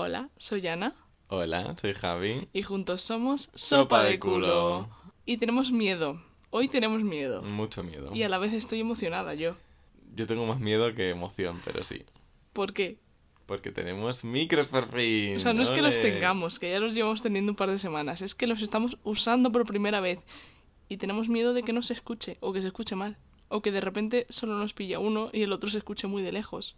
Hola, soy Ana Hola, soy Javi. y juntos somos Sopa de culo. Y tenemos miedo. Hoy tenemos miedo. Mucho miedo. Y a la vez estoy emocionada yo. Yo tengo más miedo que emoción, pero sí. ¿Por qué? Porque tenemos micros por fin. O sea, no es que los tengamos, que ya los llevamos teniendo un par de semanas, es que los estamos usando por primera vez. Y tenemos miedo de que no se escuche, o que se escuche mal. O que de repente solo nos pilla uno y el otro se escuche muy de lejos.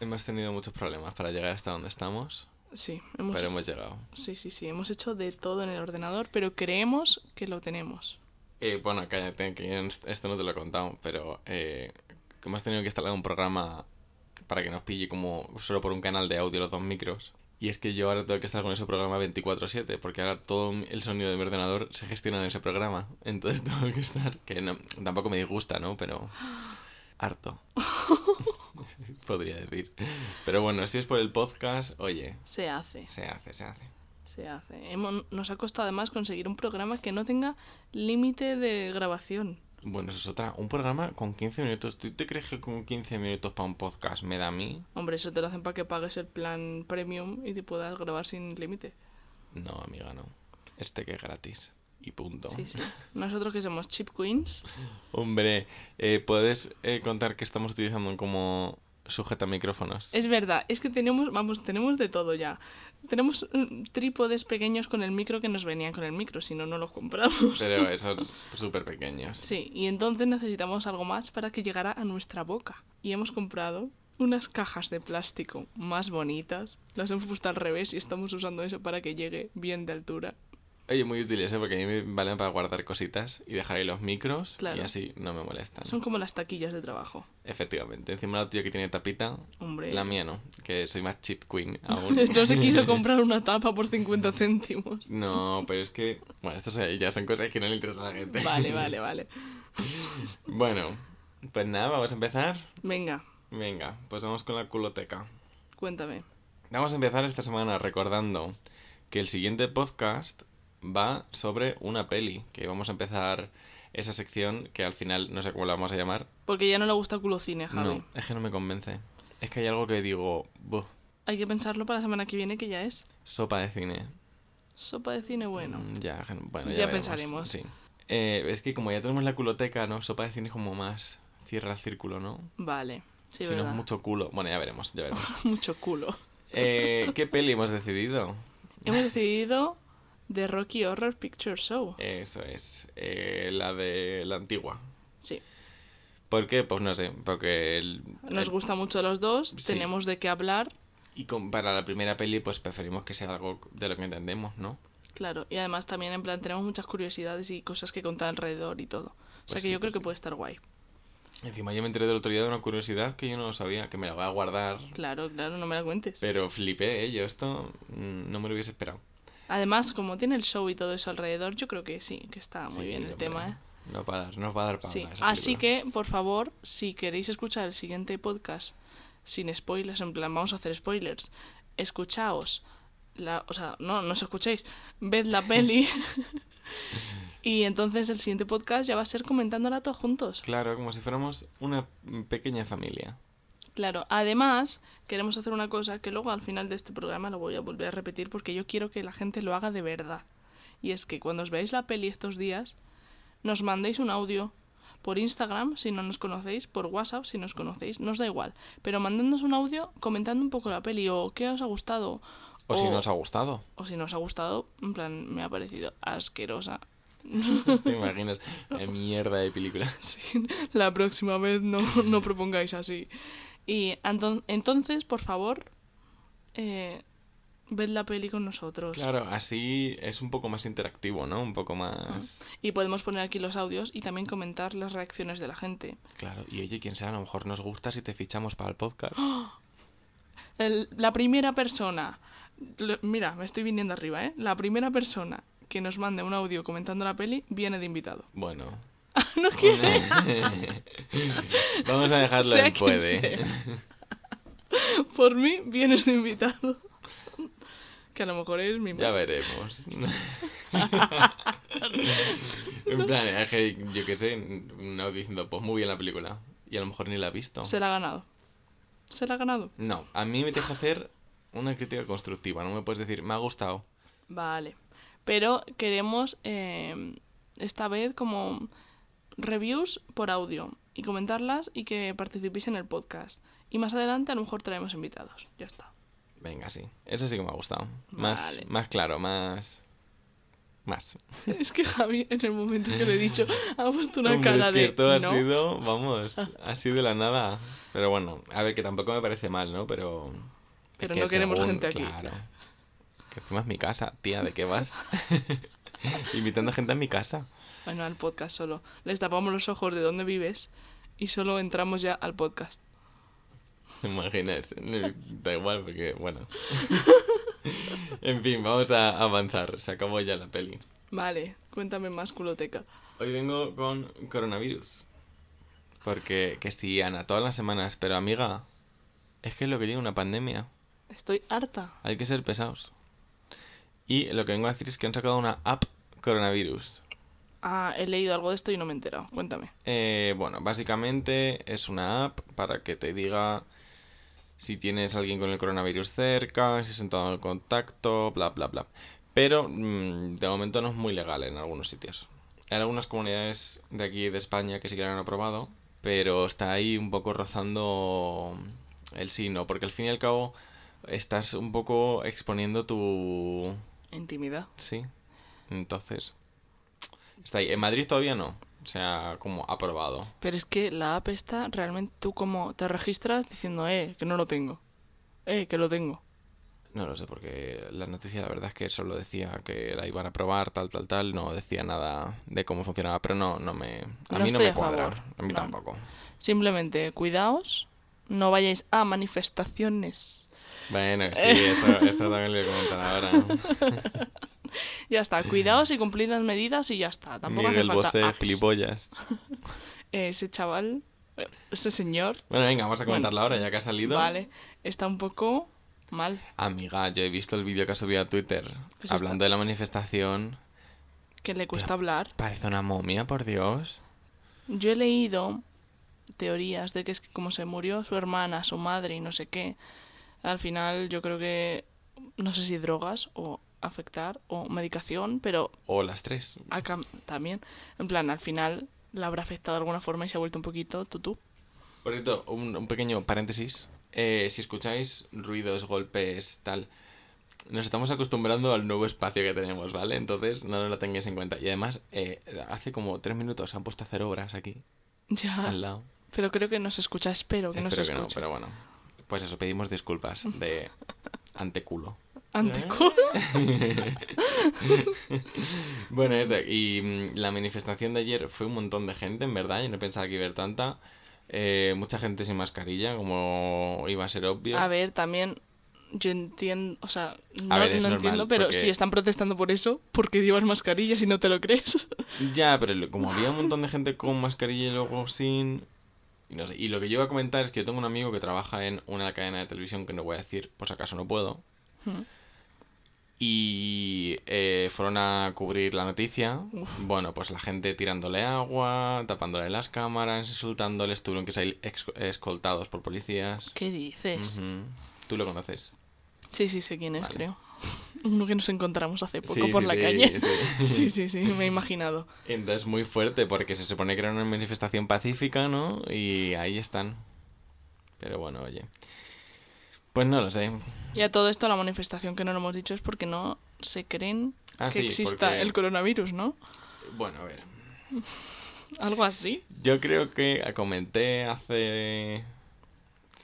Hemos tenido muchos problemas para llegar hasta donde estamos, Sí, hemos... pero hemos llegado. Sí, sí, sí, hemos hecho de todo en el ordenador, pero creemos que lo tenemos. Eh, bueno, cállate, que esto no te lo he contado, pero eh, que hemos tenido que instalar un programa para que nos pille como solo por un canal de audio los dos micros. Y es que yo ahora tengo que estar con ese programa 24/7, porque ahora todo el sonido de mi ordenador se gestiona en ese programa. Entonces tengo que estar, que no, tampoco me disgusta, ¿no? Pero harto. Podría decir. Pero bueno, si es por el podcast, oye, Se hace. se hace, se hace. Se hace. Hemos- nos ha costado además conseguir un programa que no tenga límite de grabación. Bueno, eso es otra. Un programa con 15 minutos. ¿Tú te crees que con 15 minutos para un podcast me da a mí? Hombre, eso te lo hacen para que pagues el plan premium y te puedas grabar sin límite. No, amiga, no. Este que es gratis. Y punto. Sí, sí. Nosotros que somos Chip Queens. Hombre, eh, ¿puedes eh, contar que estamos utilizando como sujeta micrófonos? Es verdad, es que tenemos, vamos, tenemos de todo ya. Tenemos mm, trípodes pequeños con el micro que nos venían con el micro, si no, no los compramos. Pero esos súper pequeños. Sí, y entonces necesitamos algo más para que llegara a nuestra boca. Y hemos comprado unas cajas de plástico más bonitas. Las hemos puesto al revés y estamos usando eso para que llegue bien de altura. Oye, muy útiles, ¿eh? Porque a mí me valen para guardar cositas y dejar ahí los micros Claro. y así no me molestan. Son como las taquillas de trabajo. Efectivamente. Encima la tuya que tiene tapita, Hombre. la mía no, que soy más chip queen aún. No se quiso comprar una tapa por 50 céntimos. No, pero es que, bueno, esto ya son cosas que no le interesan a la gente. Vale, vale, vale. Bueno, pues nada, vamos a empezar. Venga, Venga, pues vamos con la culoteca. cuéntame. Vamos a empezar esta semana recordando que el siguiente podcast va sobre una peli, que vamos a empezar esa sección que al final no sé cómo la vamos a llamar. Porque ya no le gusta culo cine, Javi. No, es que no me convence. Es que hay algo que digo, "Buh, Hay que pensarlo para la semana que viene, que ya es. sopa de cine. Sopa de cine, bueno. Mm, ya, bueno, Ya ya, pensaremos. Sí. Eh, es que como ya tenemos la culoteca, ¿no? Sopa de cine es como más cierra el círculo, ¿no? Vale, sí, si no verdad. es mucho culo. Bueno, ya veremos, ya veremos. Mucho culo. Eh, ¿Qué peli hemos decidido? Hemos decidido The Rocky Horror Picture Show. Eso es, eh, la de la antigua. Sí. ¿Por qué? Pues no sé, porque... el- Nos el- gusta mucho los dos, sí. tenemos de qué hablar, Y con- para la primera peli, pues preferimos que sea algo de lo que entendemos, ¿no? claro. Y además también, en plan, tenemos muchas curiosidades y cosas que contar alrededor y todo. O sea Pues que sí, yo creo pues que puede estar guay. Encima yo me enteré del otro día de una curiosidad que yo no sabía, que me la voy a guardar. Claro, claro, no me la cuentes. Pero flipé, ¿eh? Yo esto mm, no me lo hubiese esperado. Además, como tiene el show y todo eso alrededor, yo creo que sí, que está muy Sí, bien el hombre, tema, ¿eh? No va a dar, nos va a dar para Sí, así que, por favor, si queréis escuchar el siguiente podcast sin spoilers, en plan, vamos a hacer spoilers, escuchaos, la, o sea, no, no os escuchéis, ved la peli y entonces el siguiente podcast ya va a ser comentándola todos juntos. Claro, como si fuéramos una pequeña familia. Claro, además queremos hacer una cosa que luego al final de este programa lo voy a volver a repetir porque yo quiero que la gente lo haga de verdad. Y es que cuando os veáis la peli estos días, nos mandéis un audio por Instagram si no nos conocéis, por WhatsApp si nos conocéis, nos da igual. Pero mandándonos un audio comentando un poco la peli o qué os ha gustado. O, si nos ha gustado. o si no os ha gustado, en plan, me ha parecido asquerosa. ¿Te imaginas? La mierda de película. Sí, la próxima vez no, no propongáis así. Y entonces, por favor, eh, ved la peli con nosotros. Claro, así es un poco más interactivo, ¿no? Un poco más... Y podemos poner aquí los audios y también comentar las reacciones de la gente. Claro, y oye, quién sabe, a lo mejor nos gusta si te fichamos para el podcast. El- la primera persona, lo- mira, me estoy viniendo arriba, ¿eh? La primera persona que nos mande un audio comentando la peli viene de invitado. Bueno. no quiere. Vamos a dejarlo Sea en puede. sea. Por mí, vienes de invitado. Que a lo mejor es mi Ya veremos. en plan, es que yo qué sé, audio diciendo, pues muy bien la película. Y a lo mejor ni la ha visto. Se la ha ganado. Se la ha ganado. No, a mí me deja hacer una crítica constructiva. No me puedes decir, me ha gustado. Vale. Pero queremos eh, esta vez como reviews por audio y comentarlas y que participéis en el podcast. Y más adelante a lo mejor traemos invitados. Ya está. Venga, sí. Eso sí que me ha gustado. Más, Vale. más claro, más... Más. Es que Javi, en el momento que le he dicho, ha puesto una Hombre, cara es que de. esto ha "No". sido, vamos, ha sido la nada. Pero bueno, a ver, que tampoco me parece mal, ¿no? Pero... Pero que no queremos según- gente aquí. Claro. Que es mi casa, tía, ¿de qué vas? Invitando gente a mi casa. Bueno, al podcast solo. Les tapamos los ojos de dónde vives y solo entramos ya al podcast. ¿Te imaginas? No, Da igual, porque, bueno. en fin, vamos a avanzar. Se acabó ya la peli. Vale, cuéntame más, culoteca. Hoy vengo con coronavirus. Porque, que sí, Ana, todas las semanas. Pero, amiga, es que es lo que tiene una pandemia. Estoy harta. Hay que ser pesados. Y lo que vengo a decir es que han sacado una app coronavirus. Ah, he leído algo de esto y no me he enterado. Cuéntame. Eh, bueno, básicamente es una app para que te diga si tienes a alguien con el coronavirus cerca, si has entrado en contacto, bla, bla, bla. Pero mm, de momento no es muy legal en algunos sitios. Hay algunas comunidades de aquí de España que sí que lo han aprobado, pero está ahí un poco rozando el sí, no, porque al fin y al cabo estás un poco exponiendo tu... Intimidad. Sí. Entonces, está ahí. En Madrid todavía no. O sea, como aprobado. Pero es que la app está realmente tú como te registras diciendo, eh, que no lo tengo. Eh, que lo tengo. No lo sé, porque la noticia la verdad es que solo decía que la iban a probar, tal, tal, tal. No decía nada de cómo funcionaba, pero no, no me... A No mí no me a cuadra. favor. A mí No. tampoco. Simplemente cuidaos, no vayáis a manifestaciones. Bueno, sí, esto, esto también lo voy a comentar ahora. Ya está, cuidaos y cumplid las medidas y ya está. Tampoco Miguel hace falta Bosé, apps. gilipollas. Ese chaval, ese señor, Bueno, venga, vamos a Bueno, comentarlo ahora, ya que ha salido. vale, está un poco mal. Amiga, yo he visto el vídeo que ha subido a Twitter Pues hablando de la manifestación. Que le cuesta hablar. Parece una momia, por Dios. Yo he leído teorías de que es que como se murió su hermana, su madre y no sé qué, al final yo creo que, no sé si drogas o afectar o medicación, pero O las tres. acá también, en plan, al final la habrá afectado de alguna forma y se ha vuelto un poquito tutú. Por cierto, un, un pequeño paréntesis. Eh, si escucháis ruidos, golpes, tal, nos estamos acostumbrando al nuevo espacio que tenemos, ¿vale? Entonces no nos lo tengáis en cuenta. Y además, eh, hace como tres minutos se han puesto a hacer obras aquí, Ya, al lado. pero creo que nos escucha, espero que nos Espero que no, escuche. pero bueno. Pues eso, pedimos disculpas de anteculo. Anteculo. Bueno, eso, y mm, la manifestación de ayer fue un montón de gente, en verdad, yo no pensaba que iba a haber tanta. Eh, mucha gente sin mascarilla, como iba a ser obvio. A ver, también yo entiendo, o sea, no, ver, es no normal, entiendo, pero porque- si están protestando por eso, ¿por qué llevas mascarilla si no te lo crees? Ya, pero como había un montón de gente con mascarilla y luego sin... Y, no sé, y lo que yo iba a comentar es que yo tengo un amigo que trabaja en una cadena de televisión que no voy a decir, por si acaso no puedo. Mm. Y eh, fueron a cubrir la noticia. Bueno, pues la gente tirándole agua, tapándole las cámaras, insultándoles, tuvieron que salir escoltados por policías. ¿Qué dices? Ujú. ¿Tú lo conoces? Sí, sí, sé quién es, Vale. creo. Uno que nos encontramos hace poco Sí, por sí, la sí, calle. Sí, sí, sí, me he imaginado. Entonces muy fuerte porque se supone que era una manifestación pacífica, ¿no? Y ahí están. Pero bueno, oye. Pues no lo sé. Y a todo esto la manifestación que no lo hemos dicho es porque no se creen Ah, que sí, exista porque- el coronavirus, ¿no? Bueno, a ver. Algo así. Yo creo que comenté hace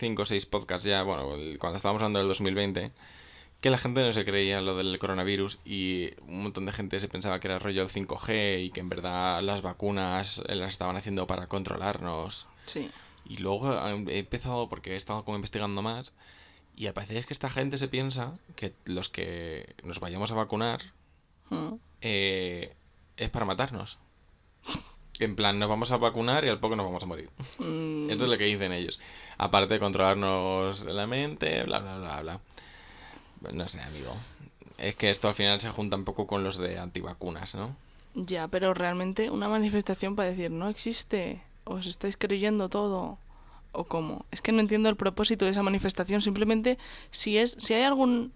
cinco o seis podcasts ya, bueno, cuando estábamos hablando del 2020, que la gente no se creía lo del coronavirus y un montón de gente se pensaba que era rollo el 5G y que en verdad las vacunas las estaban haciendo para controlarnos. Sí. Y luego he empezado, porque he estado como investigando más, y al parecer es que esta gente se piensa que los que nos vayamos a vacunar Mm. eh, es para matarnos. En plan, nos vamos a vacunar y al poco nos vamos a morir. Mm, Eso es lo que dicen ellos. Aparte de controlarnos la mente, bla, bla, bla, bla. No sé, amigo. Es que esto al final se junta un poco con los de antivacunas, ¿no? Ya, pero realmente una manifestación para decir no existe, os estáis creyendo todo. O cómo? Es que no entiendo el propósito de esa manifestación. Simplemente, si es, si hay algún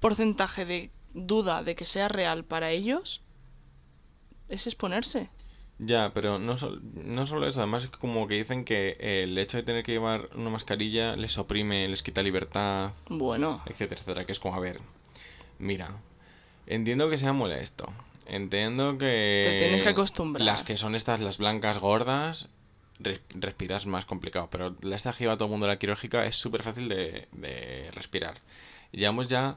porcentaje de duda de que sea real para ellos, es exponerse. Ya, pero no, sol- no solo eso, además es como que dicen que el hecho de tener que llevar una mascarilla les oprime, les quita libertad, Bueno, etcétera, etcétera, que es como, a ver, mira, entiendo que sea molesto, entiendo que... Te tienes que acostumbrar. Las que son estas, las blancas gordas, res- respiras más complicado, pero la esta lleva todo el mundo la quirúrgica es súper fácil de, de respirar. Llevamos ya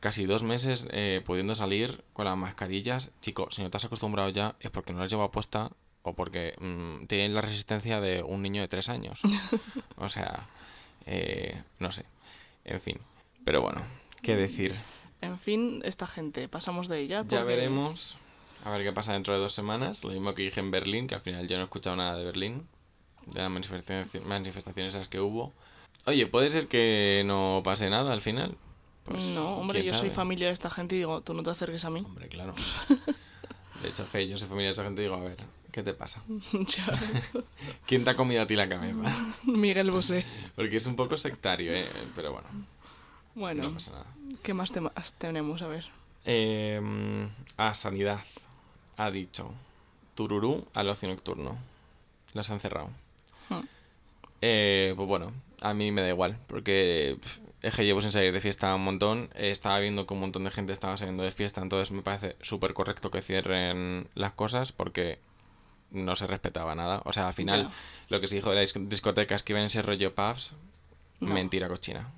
casi dos meses eh, pudiendo salir con las mascarillas. Chico, si no te has acostumbrado ya es porque no las llevas puesta o porque mm, tienen la resistencia de un niño de tres años. o sea, eh, no sé. En fin. Pero bueno, ¿qué decir? en fin, esta gente, pasamos de ella. Ya veremos. A ver qué pasa dentro de dos semanas. Lo mismo que dije en Berlín, que al final yo no he escuchado nada de Berlín. De las manifestaciones, manifestaciones esas que hubo. Oye, puede ser que no pase nada al final. Pues, no, hombre, yo soy sabe. familia de esta gente y digo, tú no te acerques a mí. Hombre, claro. De hecho, hey, yo soy familia de esa gente y digo, a ver, ¿qué te pasa? ¿Quién te ha comido a ti la cabeza? Miguel Bosé. Porque es un poco sectario, ¿eh? Pero bueno, Bueno, no pasa nada. ¿qué más temas tenemos? A ver. Eh, a Sanidad ha dicho Tururú al ocio nocturno. Las han cerrado. Hmm. Eh, pues bueno, a mí me da igual, porque es que llevo sin salir de fiesta un montón. estaba viendo que un montón de gente estaba saliendo de fiesta, entonces me parece súper correcto que cierren las cosas porque no se respetaba nada. O sea, al final, lo que se dijo de las disco- discotecas que iban a ser rollo pubs, No. mentira cochina.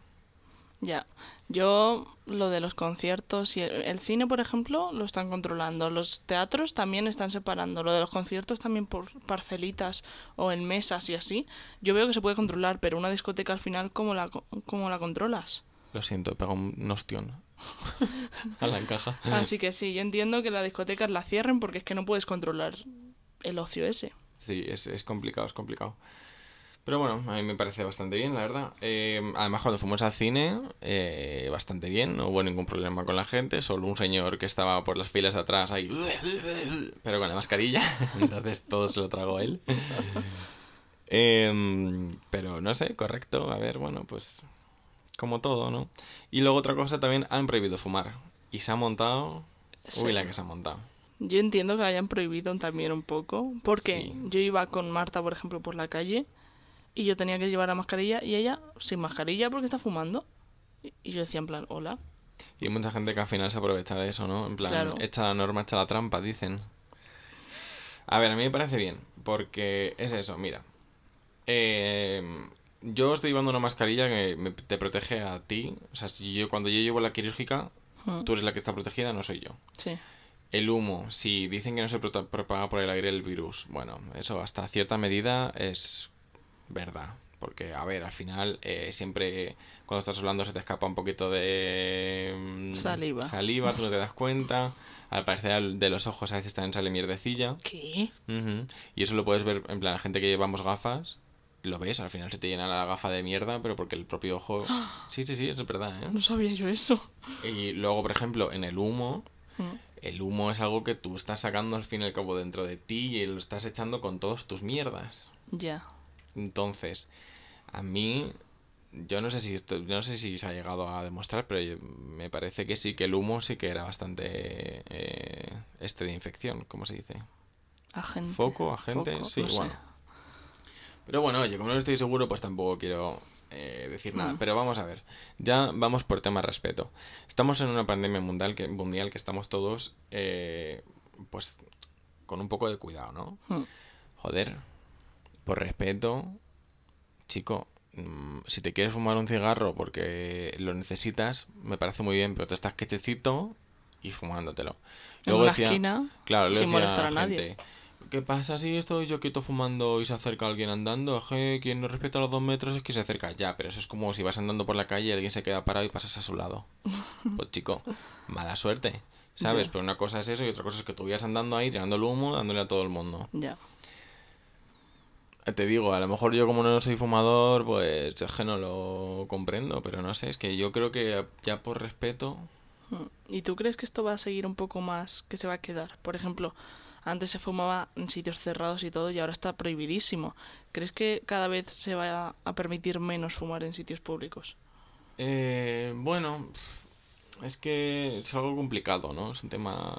Ya. Yo, lo de los conciertos y el, el cine, por ejemplo, lo están controlando. Los teatros también están separando. Lo de los conciertos también por parcelitas o en mesas y así. Yo veo que se puede controlar, pero una discoteca al final, ¿cómo la, cómo la controlas? Lo siento, he pegado un ostión a la encaja. Así que sí, yo entiendo que las discotecas la cierren porque es que no puedes controlar el ocio ese. Sí, es, es complicado, es complicado. Pero bueno, a mí me parece bastante bien, la verdad. Eh, además, cuando fuimos al cine, eh, bastante bien, no hubo ningún problema con la gente, solo un señor que estaba por las filas de atrás ahí, pero con la mascarilla, entonces todo se lo tragó él. Em, pero no sé, correcto, a ver, bueno, pues como todo, ¿no? Y luego otra cosa, también han prohibido fumar. Y se ha montado... Uy, la que se ha montado. Yo entiendo que la hayan prohibido también un poco, porque Sí. yo iba con Marta, por ejemplo, por la calle y yo tenía que llevar la mascarilla y ella sin mascarilla porque está fumando. Y- yo decía en plan, hola. Y hay mucha gente que al final se aprovecha de eso, ¿no? En plan, Claro. echa la norma, echa la trampa, dicen. A ver, a mí me parece bien, porque es eso, mira. Eh, yo estoy llevando una mascarilla que me- te protege a ti. O sea, si yo, cuando yo llevo la quirúrgica, tú eres la que está protegida, no soy yo. Sí, El humo, si dicen que no se propaga por el aire el virus, bueno, eso hasta cierta medida es verdad. Porque, a ver, al final eh, siempre cuando estás hablando se te escapa un poquito de mm, Saliva. Saliva, tú no te das cuenta. Al parecer de los ojos a veces también sale mierdecilla. ¿Qué? Ujú. Y eso lo puedes ver, en plan, la gente que llevamos gafas, lo ves, al final se te llena la gafa de mierda, pero porque el propio ojo... Sí, sí, sí, eso es verdad, ¿eh? No sabía yo eso. Y luego, por ejemplo, en el humo, Mm, el humo es algo que tú estás sacando al fin y al cabo dentro de ti y lo estás echando con todas tus mierdas. Ya. Entonces, a mí, yo no sé si esto, yo no sé si se ha llegado a demostrar, pero yo- me parece que sí, que el humo sí que era bastante eh, este de infección, ¿cómo se dice? Agente. Foco, agente, Foco, sí, no sé. bueno. Pero bueno, oye, como no estoy seguro, pues tampoco quiero eh, decir nada. Mm. Pero vamos a ver, ya vamos por tema respeto. Estamos en una pandemia mundial que, mundial que estamos todos, eh, pues, con un poco de cuidado, ¿no? Mm, Joder, por respeto, chico, mm, si te quieres fumar un cigarro porque lo necesitas, me parece muy bien, pero te estás quietecito y fumándotelo. En una esquina, claro, sin decía molestar a nadie. gente, ¿Qué pasa si estoy yo quieto fumando y se acerca alguien andando? Es que quien no respeta los dos metros es que se acerca ya, pero eso es como si vas andando por la calle y alguien se queda parado y pasas a su lado. Pues chico, mala suerte, ¿sabes? Pero una cosa es eso y otra cosa es que tú vayas andando ahí tirando el humo, dándole a todo el mundo. Ya. Te digo, a lo mejor yo como no soy fumador, pues es que no lo comprendo, pero no sé, es que yo creo que ya por respeto... ¿Y tú crees que esto va a seguir un poco más, que se va a quedar? Por ejemplo, Antes se fumaba en sitios cerrados y todo y ahora está prohibidísimo. ¿Crees que cada vez se va a permitir menos fumar en sitios públicos? Eh, bueno, es que es algo complicado, ¿no? Es un tema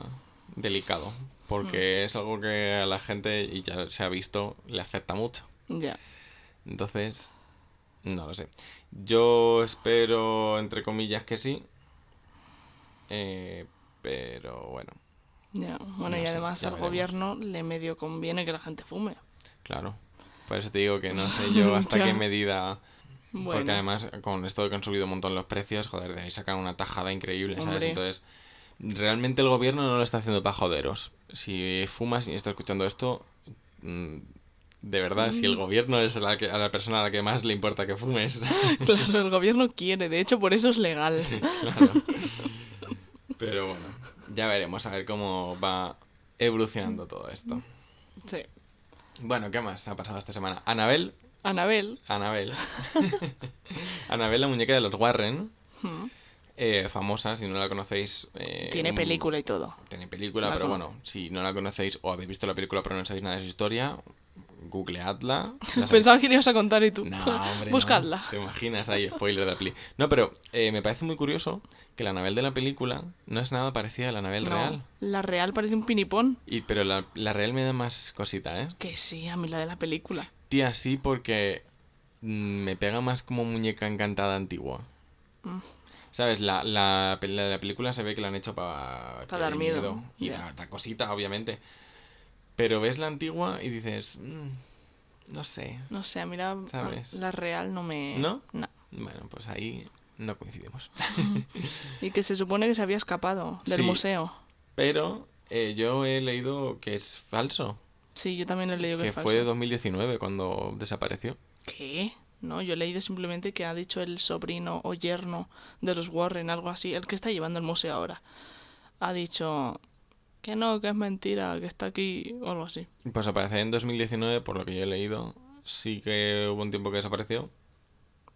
delicado, porque es algo que a la gente, y ya se ha visto, le afecta mucho. Ya. Entonces, no lo sé. Yo espero, entre comillas, que sí. Eh, pero bueno, Ya. Bueno, No y además al veremos. gobierno le medio conviene que la gente fume. claro. Por eso te digo que no sé yo hasta qué medida... Porque Bueno, además, con esto de que han subido un montón los precios, joder, de ahí sacan una tajada increíble, ¿sabes? Hombre. Entonces, realmente el gobierno no lo está haciendo para joderos. Si fumas y estás escuchando esto, mm, de verdad, si Mm. el gobierno es la, que, a la persona a la que más le importa que fumes, claro, el gobierno quiere, de hecho por eso es legal. claro. Pero bueno, ya veremos a ver cómo va evolucionando todo esto. Sí. Bueno, ¿qué más ha pasado esta semana? Anabel, Anabel. Anabel, Anabel, la muñeca de los Warren, hmm, eh, famosa, si no la conocéis. eh, Tiene un- película y todo. Tiene película, La pero bueno, si no la conocéis o habéis visto la película pero no sabéis nada de su historia, googleadla. La Pensaba que ibas a contar y tú. No, hombre, no. Buscadla. Te imaginas ahí, spoiler de la peli. No, pero eh, me parece muy curioso que la Anabel de la película no es nada parecida a la Anabel No, real. La real parece un pinipón. Y, pero la, la real me da más cosita, ¿eh? Que sí, a mí la de la película. Tía, sí, porque mm, me pega más como muñeca encantada antigua. Mm. ¿Sabes? La, la, la de la película se ve que la han hecho para Pa dar miedo, Y ya. da, da cosita, obviamente. Pero ves la antigua y dices, "Mm, no sé. No sé, a mí la, ¿Sabes? la real no me... ¿No? No. Bueno, pues ahí no coincidimos. Y que se supone que se había escapado del Sí. museo. Pero eh, yo he leído que es falso. Sí, yo también he leído que, Que es fue falso. de 2019 cuando desapareció. ¿Qué? No, yo he leído simplemente que ha dicho el sobrino o yerno de los Warren, algo así, el que está llevando el museo ahora. Ha dicho que no, que es mentira, que está aquí, o algo así. Pues aparece en 2019, por lo que yo he leído. Sí que hubo un tiempo que desapareció.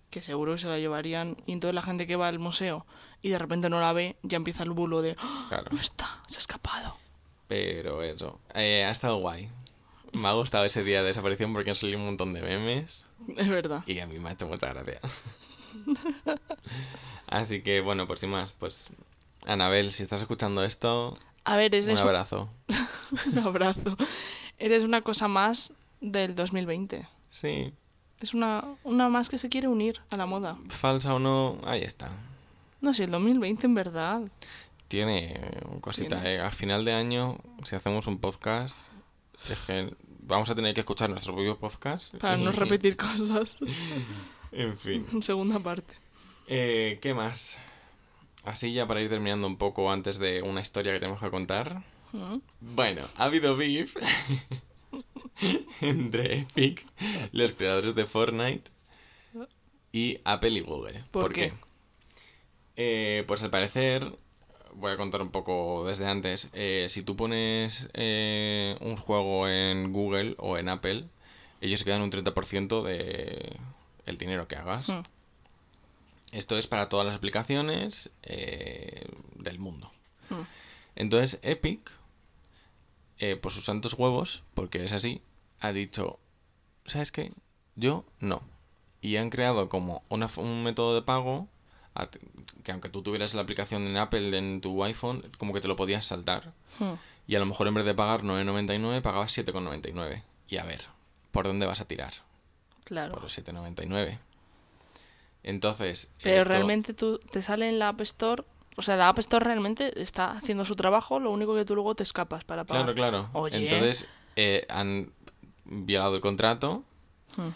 Que seguro que se la llevarían y entonces la gente que va al museo y de repente no la ve, ya empieza el bulo de ¡Ah! Claro. no está, se ha escapado. Pero eso. eh, ha estado guay. Me ha gustado ese día de desaparición porque han salido un montón de memes. Es verdad. Y a mí me ha hecho mucha gracia. Así que bueno, por sin más, pues. Anabel, si estás escuchando esto, A ver, un eres abrazo. un abrazo. Eres una cosa más del 2020. Sí, Es una, una más que se quiere unir a la moda. falsa o no, ahí está. No sé, el 2020 en verdad. Tiene cosita. Tiene. eh. Al final de año, si hacemos un podcast, es que vamos a tener que escuchar nuestro propio podcast. Para no repetir cosas. En fin. Segunda parte. Eh, ¿Qué más? Así ya para ir terminando un poco antes de una historia que tenemos que contar. Bueno, ha habido beef entre Epic, los creadores de Fortnite, y Apple y Google. ¿Por qué? Eh, pues al parecer, voy a contar un poco desde antes, eh, si tú pones eh, un juego en Google o en Apple, ellos se quedan un 30% de el dinero que hagas. Mm. Esto es para todas las aplicaciones eh, del mundo. Mm. Entonces Epic, eh, por sus santos huevos, porque es así, ha dicho, ¿sabes qué? Yo no. Y han creado como una un método de pago que aunque tú tuvieras la aplicación en Apple en tu iPhone, como que te lo podías saltar. Mm. Y a lo mejor en vez de pagar 9,99 pagabas 7,99. Y a ver, ¿por dónde vas a tirar? Claro. Por los 7,99. Entonces... Pero esto- realmente tú te sale en la App Store. O sea, la App Store realmente está haciendo su trabajo, lo único que tú luego te escapas para pagar. Claro, claro. Oye. Entonces eh, han violado el contrato Mm.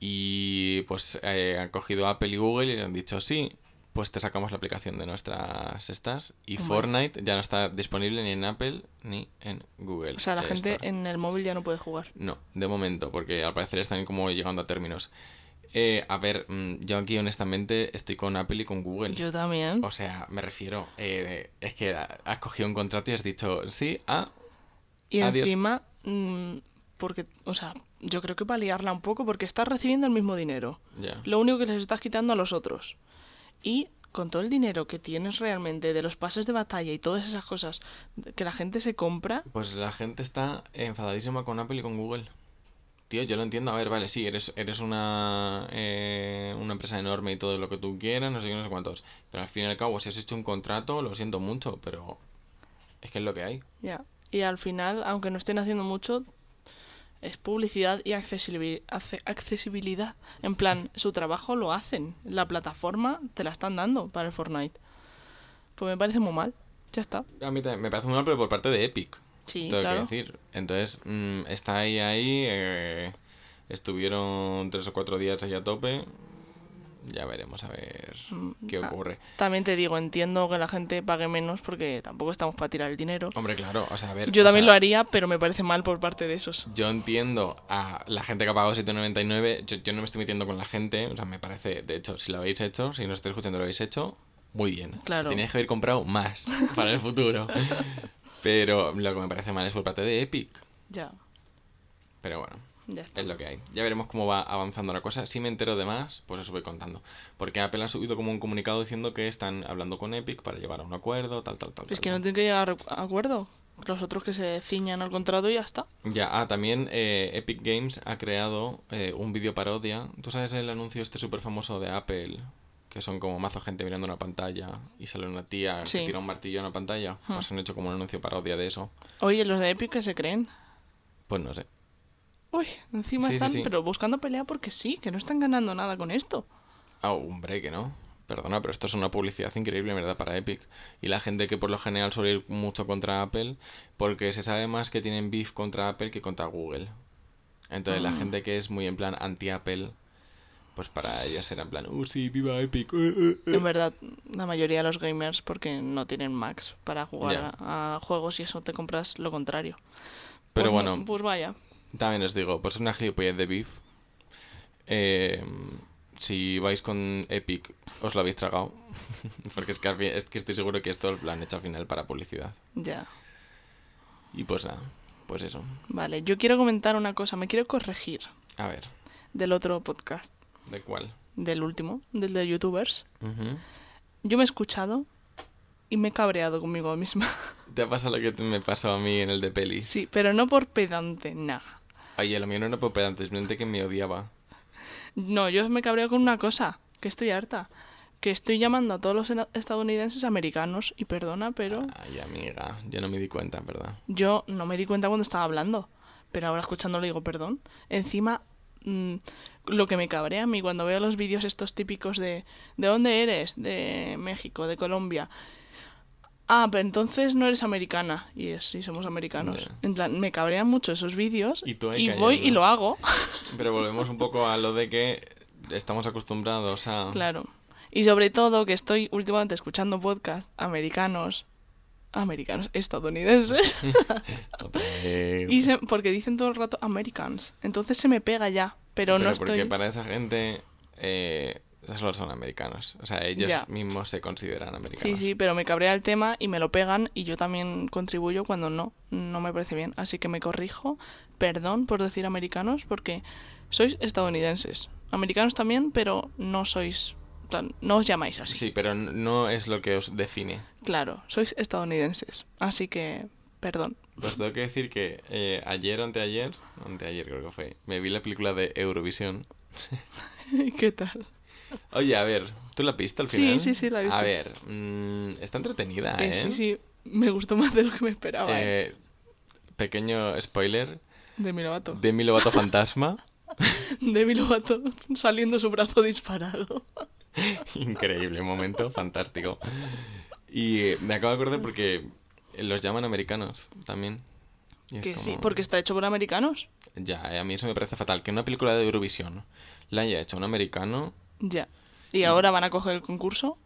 y pues eh, han cogido Apple y Google y le han dicho sí, pues te sacamos la aplicación de nuestras estas y Hombre. Fortnite ya no está disponible ni en Apple ni en Google. O sea, la gente Store. en el móvil ya no puede jugar. No, de momento, porque al parecer están como llegando a términos. Eh, a ver, mm, yo aquí honestamente estoy con Apple y con Google. Yo también. O sea, me refiero, eh, es que has cogido un contrato y has dicho sí a Y adiós. encima, mm, porque, o sea, yo creo que para liarla un poco, porque estás recibiendo el mismo dinero. ya. Lo único que les estás quitando a los otros. Y con todo el dinero que tienes realmente de los pases de batalla y todas esas cosas que la gente se compra, Pues la gente está enfadadísima con Apple y con Google. Tío, yo lo entiendo. A ver, vale, sí, eres, eres una, eh, una empresa enorme y todo lo que tú quieras, no sé qué, no sé cuántos. Pero al fin y al cabo, si has hecho un contrato, lo siento mucho, pero es que es lo que hay. ya. Y al final, aunque no estén haciendo mucho, es publicidad y accesibil- acce- accesibilidad. En plan, su trabajo lo hacen. La plataforma te la están dando para el Fortnite. Pues me parece muy mal. Ya está. A mí también me parece muy mal, pero por parte de Epic. Sí, tengo claro. que decir. Entonces, mm, está ahí, ahí. eh, estuvieron tres o cuatro días ahí a tope. Ya veremos a ver Mm, qué ah. ocurre. También te digo, entiendo que la gente pague menos porque tampoco estamos para tirar el dinero. Hombre, claro, o sea, a ver. Yo también sea, lo haría, pero me parece mal por parte de esos. Yo entiendo a la gente que ha pagado 7.99. Yo, yo no me estoy metiendo con la gente. O sea, me parece. De hecho, si lo habéis hecho, si no estáis escuchando, lo habéis hecho. Muy bien. Claro. Teníais que haber comprado más para el futuro. Pero lo que me parece mal es por parte de Epic. Ya, Pero bueno, ya está. es lo que hay. Ya veremos cómo va avanzando la cosa. Si me entero de más, pues os voy contando. Porque Apple ha subido como un comunicado diciendo que están hablando con Epic para llevar a un acuerdo, tal, tal, tal. Es tal, que no tienen que llegar a acuerdo. Los otros que se ciñan al contrato y ya está. Ya, ah, también eh, Epic Games ha creado eh, un vídeo parodia. ¿Tú sabes el anuncio este súper famoso de Apple? Que son como mazo gente mirando una pantalla y sale una tía Sí. que tira un martillo a una pantalla. Hmm. Pues han hecho como un anuncio parodia de eso. Oye, los de Epic que se creen. Pues no sé. Uy, encima Sí, están, sí. pero buscando pelea porque sí, que no están ganando nada con esto. Ah, hombre, que no. Perdona, pero esto es una publicidad increíble, verdad, para Epic. Y la gente que por lo general suele ir mucho contra Apple, porque se sabe más que tienen beef contra Apple que contra Google. Entonces la Ah. gente que es muy en plan anti-Apple, pues para ellos será en plan, uh, sí, viva Epic. eh, eh, eh". En verdad, la mayoría de los gamers porque no tienen Max para jugar a juegos y eso te compras lo contrario. Pero Pues, bueno, Pues vaya. También os digo, pues una gilipollez de beef. Eh, si vais con Epic, os lo habéis tragado. porque es que, es que estoy seguro que esto lo han hecho al final para publicidad. Ya. Y pues nada, pues eso. Vale, yo quiero comentar una cosa, me quiero corregir A ver, del otro podcast, ¿de cuál? del último, del de youtubers. Yo me he escuchado y me he cabreado conmigo misma. ¿Te ha pasado lo que me pasó a mí en el de pelis? Sí, pero no por pedante, nada. Oye, lo mío no era por pedante, simplemente que me odiaba. No, yo me cabreo con una cosa, que estoy harta. Que estoy llamando a todos los estadounidenses americanos, y perdona, pero Ay, amiga, yo no me di cuenta, ¿verdad? yo no me di cuenta cuando estaba hablando. Pero ahora escuchándolo digo, perdón. Encima, mm, lo que me cabrea a mí cuando veo los vídeos estos típicos de ¿De dónde eres? De México, de Colombia. Ah, pero entonces no eres americana. Y es, sí, somos americanos. En plan, me cabrean mucho esos vídeos. Y tú ahí voy y lo hago. Pero volvemos un poco a lo de que estamos acostumbrados a... Claro. Y sobre todo que estoy últimamente escuchando podcasts americanos, americanos, estadounidenses, y se- porque dicen todo el rato Americans. Entonces se me pega ya, pero, no porque estoy... para esa gente eh, solo son americanos. O sea, ellos Ya. mismos se consideran Sí, americanos. sí, pero me cabrea el tema y me lo pegan y yo también contribuyo cuando no, no me parece bien. Así que me corrijo, perdón por decir americanos, porque sois estadounidenses. Americanos también, pero no sois... No os llamáis así. Sí, pero no es lo que os define. Claro, sois estadounidenses. Así que, perdón. Pues tengo que decir que eh, ayer anteayer, anteayer creo que fue, me vi la película de Eurovisión. ¿Qué tal? Oye, a ver, ¿tú la viste al Sí, final? sí, sí, la he visto. A ver, mm, está entretenida, Eh, ¿eh? sí, sí, me gustó más de lo que me esperaba. ¿eh? Eh, pequeño spoiler, Demi Lovato. Demi Lovato fantasma. Demi Lovato saliendo su brazo disparado. Increíble momento, fantástico. Y me acabo de acordar porque los llaman americanos también. Y es Que sí, porque está hecho por americanos. Ya, a mí eso me parece fatal. Que una película de Eurovisión la haya hecho un americano, Ya. ¿Y ahora van a coger el concurso?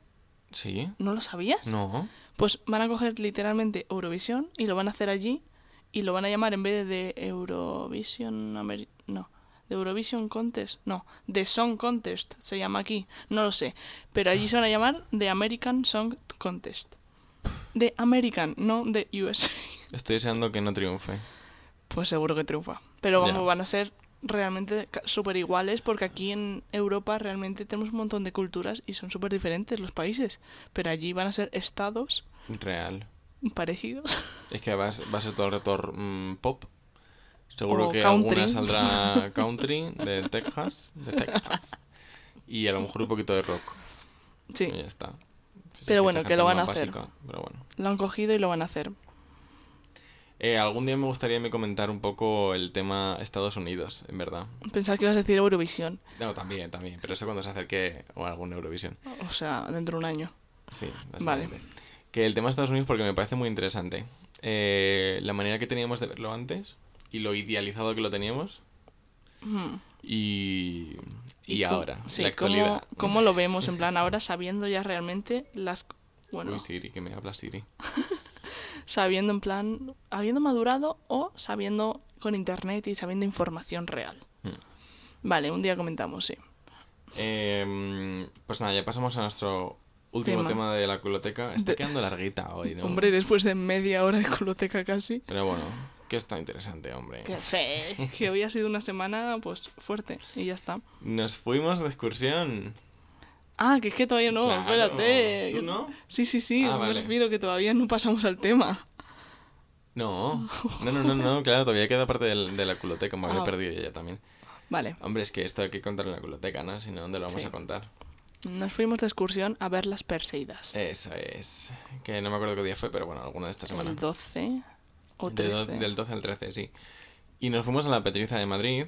sí. ¿No lo sabías? No. Pues van a coger literalmente Eurovisión y lo van a hacer allí y lo van a llamar en vez de Eurovision Ameri- no, de Eurovision Contest, no, de Song Contest se llama aquí, no lo sé, pero allí se van a llamar The American Song Contest. De American, no de USA. Estoy deseando que no triunfe. Pues seguro que triunfa. Pero vamos, van a ser realmente súper iguales porque aquí en Europa realmente tenemos un montón de culturas y son súper diferentes los países. Pero allí van a ser estados Real. parecidos. Es que va a ser, va a ser todo el reto mm, pop. Seguro O que country. alguna saldrá country de Texas, de Texas. Y a lo mejor un poquito de rock. Sí, Y ya está. Pero bueno, que lo van a hacer. básica, pero bueno. lo han cogido y lo van a hacer. Eh, algún día me gustaría me comentar un poco el tema Estados Unidos, en verdad. Pensaba que ibas a decir Eurovisión. No, también, también. Pero eso cuando se acerque o algún Eurovisión. O sea, dentro de un año. Sí, Vale. Que el tema de Estados Unidos porque me parece muy interesante. Eh, la manera que teníamos de verlo antes y lo idealizado que lo teníamos Mm. y, y, ahora, sí, la ¿cómo, actualidad. cómo lo vemos? En plan, ahora sabiendo ya realmente las... Bueno, Uy, Siri, que me habla Siri. sabiendo en plan, habiendo madurado o sabiendo con internet y sabiendo información real. Mm. Vale, un día comentamos, sí. Em, pues nada, ya pasamos a nuestro último Tema. tema, de la culoteca. Está De- quedando larguita hoy, ¿no? Hombre, después de media hora de coloteca casi. Pero bueno, que está interesante, hombre. Que sé, que hoy ha sido una semana pues fuerte y ya está. Nos fuimos de excursión. Ah, que es que todavía no, Claro. espérate. ¿Tú no? Sí, sí, sí, Ah, me vale. refiero que todavía no pasamos al tema. No, no, no, no, no, claro, todavía queda parte del- de, la culoteca, me había Ah. perdido ya también. Vale, Hombre, es que esto hay que contarlo en la culoteca, ¿no? Si no, ¿dónde lo vamos Sí. a contar? nos fuimos de excursión a ver las Perseidas. Eso es. Que no me acuerdo qué día fue, pero bueno, alguna de esta semana. El 12 o De do- 13. del 12 al 13, sí. Y nos fuimos a la Petriza de Madrid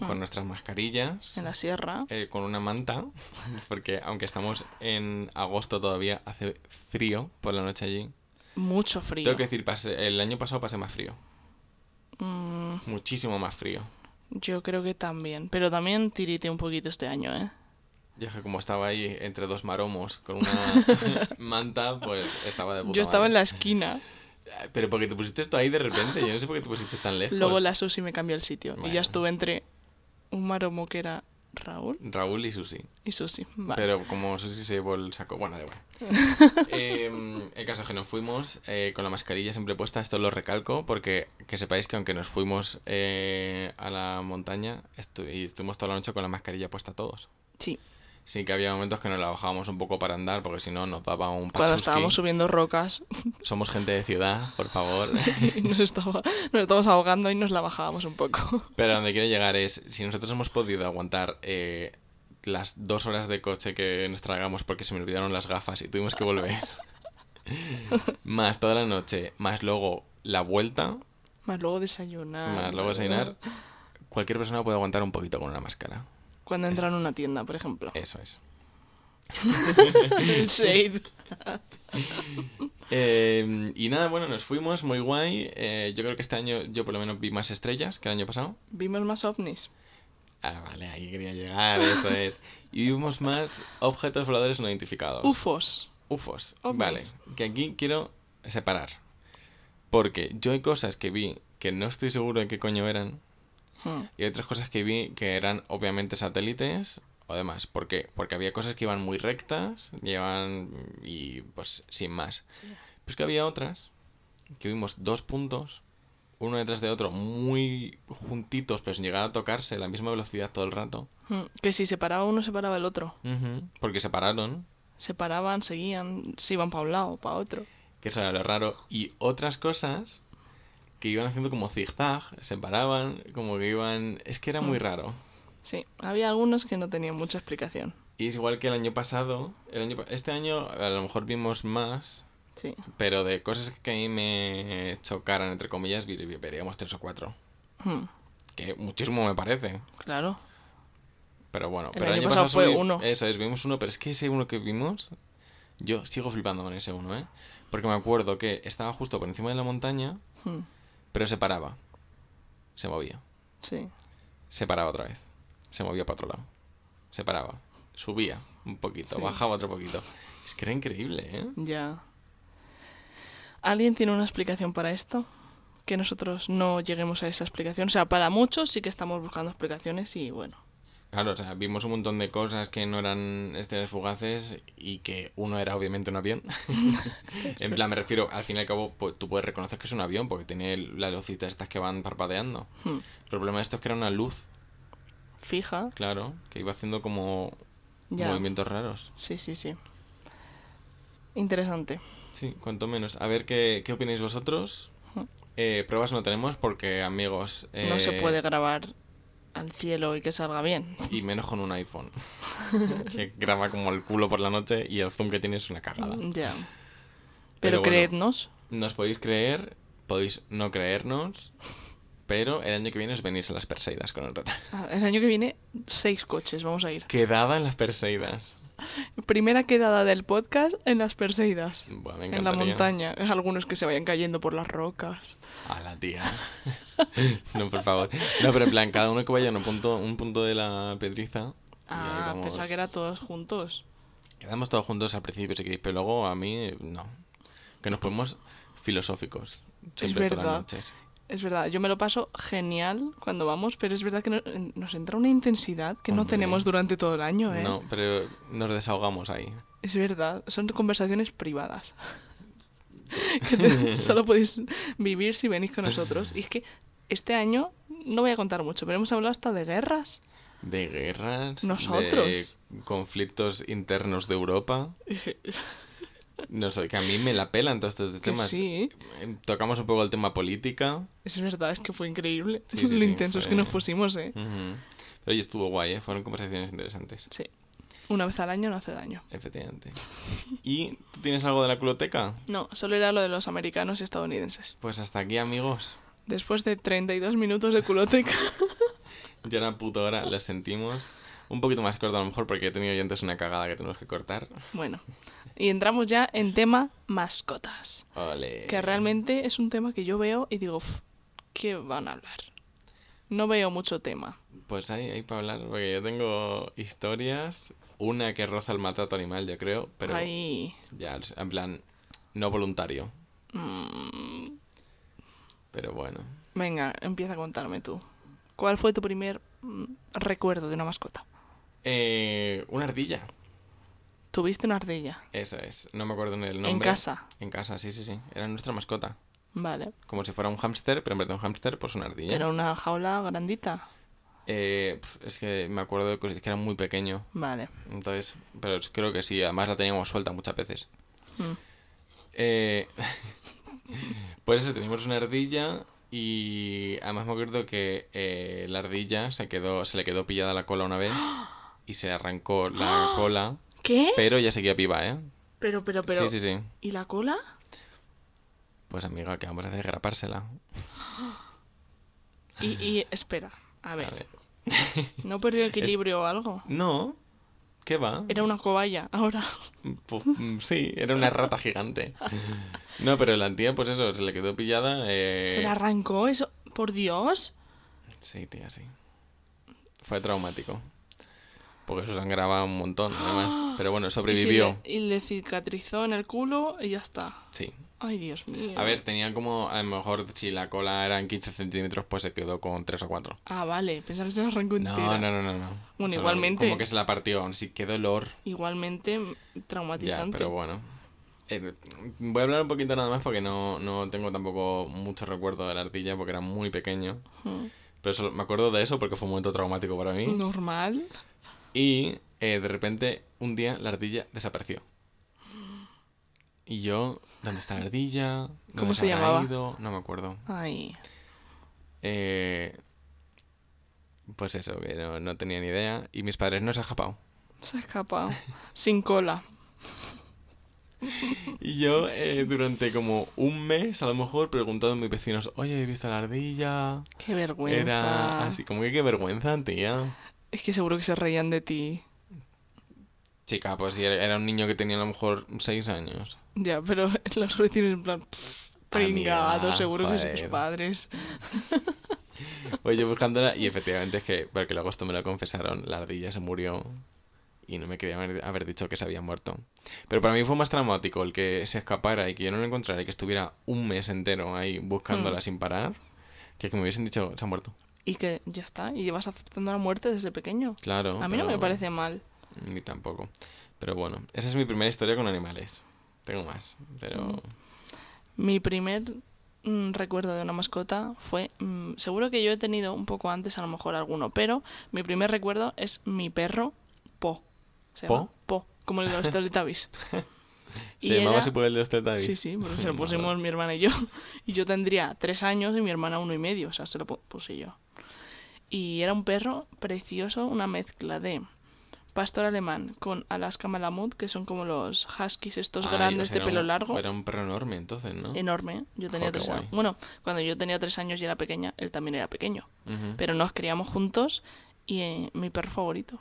Con nuestras mascarillas, En la sierra. eh, con una manta, porque aunque estamos en agosto todavía hace frío por la noche allí. Mucho frío. Tengo que decir, pasé- el año pasado pasé más frío, Mm, muchísimo más frío. yo creo que también. Pero también tirité un poquito este año, ¿eh? Yo que como estaba ahí entre dos maromos con una manta, pues estaba de puta Yo estaba madre. en la esquina. Pero porque te pusiste esto ahí de repente, yo no sé por qué te pusiste tan lejos. Luego la Susi me cambió el sitio. Y ya estuve entre un maromo que era Raúl Raúl y Susi. y Susi. Vale. Pero como Susi se llevó el saco, bueno, da igual. Eh, el caso es que nos fuimos eh, con la mascarilla siempre puesta, esto lo recalco, porque que sepáis que aunque nos fuimos eh, a la montaña estu- y estuvimos toda la noche con la mascarilla puesta todos. Sí, Sí que había momentos que nos la bajábamos un poco para andar, porque si no nos daba un cuando pachuski. estábamos subiendo rocas Somos gente de ciudad, por favor. nos, estaba, nos estábamos ahogando y nos la bajábamos un poco. Pero a donde quiero llegar es, si nosotros hemos podido aguantar eh, las dos horas de coche que nos tragamos porque se me olvidaron las gafas y tuvimos que volver, más toda la noche, más luego la vuelta, Más luego desayunar. más luego desayunar, cualquier persona puede aguantar un poquito con una máscara. Cuando entra en una tienda, por ejemplo. Eso es. El shade. Eh, y nada, bueno, nos fuimos, muy guay. Eh, yo creo que este año yo por lo menos vi más estrellas que el año pasado. Vimos más ovnis. Ah, vale, ahí quería llegar, eso es. Y vimos más objetos voladores no identificados. UFOs. UFOs. Ovnis. Vale, que aquí quiero separar. Porque yo hay cosas que vi que no estoy seguro de qué coño eran. Hmm. Y hay otras cosas que vi que eran obviamente satélites o demás. ¿Por qué? Porque había cosas que iban muy rectas, llevan y pues sin más. Pues que había otras que vimos dos puntos, uno detrás de otro, muy juntitos, pero sin llegar a tocarse a la misma velocidad todo el rato. Hmm. Que si se paraba uno, se paraba el otro. Ujú, Porque se pararon, Se paraban, seguían, se iban para un lado o para otro. que eso era lo raro. Y otras cosas que iban haciendo como zigzag, se paraban, como que iban... Es que era muy Mm. raro. Sí, había algunos que no tenían mucha explicación. Y es igual que el año pasado. El año, este año a lo mejor vimos más, Sí. pero de cosas que a mí me chocaran, entre comillas, veríamos tres o cuatro. Hmm. Que muchísimo me parece. Claro. Pero bueno, El pero año pasado fue solo vi- uno. Eso es, vimos uno, pero es que ese uno que vimos, yo sigo flipando con ese uno, ¿eh? Porque me acuerdo que estaba justo por encima de la montaña, Hmm. Pero se paraba. Se movía. Sí. Se paraba otra vez. Se movía para otro lado. Se paraba. Subía un poquito, Sí. bajaba otro poquito. Es que era increíble, ¿eh? Ya. ¿Alguien tiene una explicación para esto? Que nosotros no lleguemos a esa explicación. O sea, para muchos sí que estamos buscando explicaciones y bueno. Claro, o sea, vimos un montón de cosas que no eran estrellas fugaces y que uno era obviamente un avión. en plan, me refiero, al fin y al cabo, pues, tú puedes reconocer que es un avión porque tiene las lucitas estas que van parpadeando. Hmm. El problema de esto es que era una luz fija. Claro, que iba haciendo como Ya. movimientos raros. Sí, sí, sí. Interesante. Sí, cuanto menos. A ver qué, qué opináis vosotros. Ujú. Eh, pruebas no tenemos porque, amigos... No se eh, puede grabar al cielo y que salga bien. Y menos con un iPhone. que graba como el culo por la noche y el zoom que tiene es una cagada. Ya. Pero Pero, bueno. creednos. Nos podéis creer, podéis no creernos, pero el año que viene os venís a las Perseidas con el retraso. ah, El año que viene, seis coches, vamos a ir. Quedada en las Perseidas. Primera quedada del podcast en las Perseidas. Buah, me En la montaña. Algunos que se vayan cayendo por las rocas. A la tía. no, por favor. No, pero en plan, cada uno que vaya a un punto, un punto de la pedriza. Ah, vamos. pensaba que era todos juntos. Quedamos todos juntos al principio si queréis, pero luego a mí no. Que nos ponemos filosóficos. Siempre todas las verdad. noches. Es verdad, yo me lo paso genial cuando vamos, pero es verdad que no- nos entra una intensidad que no tenemos durante todo el año, ¿eh? No, pero nos desahogamos ahí. Es verdad, son conversaciones privadas. que te- solo podéis vivir si venís con nosotros. Y es que este año, no voy a contar mucho, pero hemos hablado hasta de guerras. De guerras. Nosotros. De conflictos internos de Europa. No sé, que a mí me la pelan todos estos temas. sí, Eh, Tocamos un poco el tema política. es verdad, es que fue increíble Sí, sí, lo intensos fue- que nos pusimos, ¿eh? Pero oye, estuvo guay, ¿eh? Fueron conversaciones interesantes. Sí. Una vez al año no hace daño. Efectivamente. ¿Y tú tienes algo de la culoteca? No, solo era lo de los americanos y estadounidenses. Pues hasta aquí, amigos. Después de 32 minutos de culoteca. Ya una puta hora, lo sentimos. Un poquito más corto a lo mejor porque he tenido yo antes una cagada que tenemos que cortar. Bueno, y entramos ya en tema mascotas. Ole. Que realmente es un tema que yo veo y digo, "Uf, ¿qué van a hablar? No veo mucho tema. Pues hay, hay para hablar, porque yo tengo historias. Una que roza el maltrato animal, yo creo, pero Ahí. ya, en plan, no voluntario. mm, Pero bueno. venga, empieza a contarme tú. ¿Cuál fue tu primer mm, recuerdo de una mascota? Eh, una ardilla, Tuviste una ardilla. eso es. No me acuerdo ni el nombre. En casa. En casa, sí, sí, sí. Era nuestra mascota. Vale. Como si fuera un hámster, pero en vez de un hámster, pues una ardilla. Era una jaula grandita. Eh, es que me acuerdo de cosas que era muy pequeño. Vale. Entonces, pero creo que sí. Además la teníamos suelta muchas veces. Mm. Eh, pues eso, teníamos una ardilla y además me acuerdo que eh, la ardilla se quedó, se le quedó pillada la cola una vez y se arrancó la cola, ¿Qué? pero ya seguía viva, ¿eh? Pero, pero, pero. Sí, sí, sí. ¿Y la cola? Pues amiga, ¿qué vamos a hacer? Grapársela. Y, y espera, a ver. A ver. ¿No perdió equilibrio o algo? No, ¿qué va? Era una cobaya, ahora. Pu- mm, sí, era una rata gigante. No, pero la tía, pues eso, se le quedó pillada. Eh... ¿Se la arrancó eso? ¿Por Dios? Sí, tía, sí. Fue traumático. Porque eso sangraba un montón, además. Pero bueno, Y, si sobrevivió. le, y le cicatrizó en el culo y ya está. Sí. Ay, Dios mío. A ver, tenía como, a lo mejor, si la cola era en 15 centímetros, pues se quedó con 3 o 4. Ah, vale. Pensaba que se la arrancó No, entera. no, no, no, no. Bueno, Solo igualmente- Como que se la partió, aún así quedó olor. Igualmente mm, Ya, traumatizante. pero bueno. Eh, voy a hablar un poquito nada más porque no, no tengo tampoco mucho recuerdo de la ardilla porque era muy pequeño. Pero solo- me acuerdo de eso porque fue un momento traumático para mí. Normal. Y eh, de repente, un día, la ardilla desapareció. Y yo, ¿dónde está la ardilla? ¿Dónde ¿Cómo se llamaba? ido? No me acuerdo. Ay. Eh, pues eso, que no, no tenía ni idea. Y mis padres no se han escapado. Se ha escapado. Sin cola. Y yo, eh, durante como un mes, a lo mejor, preguntando a mis vecinos, oye, ¿he visto la ardilla? Qué vergüenza. Era así, como que qué vergüenza, tía. Es que seguro que se reían de ti. Chica, pues sí, era un niño que tenía a lo mejor seis años. Ya, pero los vecinos en plan... pff, Pringado, seguro que sus joder. padres. Oye, buscándola, y efectivamente es que, porque luego esto me lo confesaron, la ardilla se murió y no me querían haber- dicho que se había muerto. Pero para mí fue más traumático el que se escapara y que yo no la encontrara y que estuviera un mes entero ahí buscándola Hmm. sin parar, que que me hubiesen dicho, se ha muerto. Y que ya está. Y llevas aceptando la muerte desde pequeño. Claro. A mí no me parece mal. Ni tampoco. Pero bueno, esa es mi primera historia con animales. Tengo más, pero... Mi primer mm, recuerdo de una mascota fue, mm, seguro que yo he tenido un poco antes a lo mejor alguno, pero mi primer recuerdo es mi perro Po. Se llama ¿Po? Po, como el de los Teletubbies. ¿Se Y llamaba era- así por el de los Teletubbies? Sí, sí, porque se lo pusimos mi hermana y yo. Y yo tendría tres años y mi hermana uno y medio, o sea, se lo pu- puse yo. Y era un perro precioso, una mezcla de pastor alemán con Alaska Malamut, que son como los huskies estos o grandes de pelo un- largo. Era un perro enorme entonces, ¿no? Enorme, yo tenía Jo, tres años. Bueno, cuando yo tenía tres años y era pequeña, él también era pequeño. Pero nos criamos juntos y eh, mi perro favorito.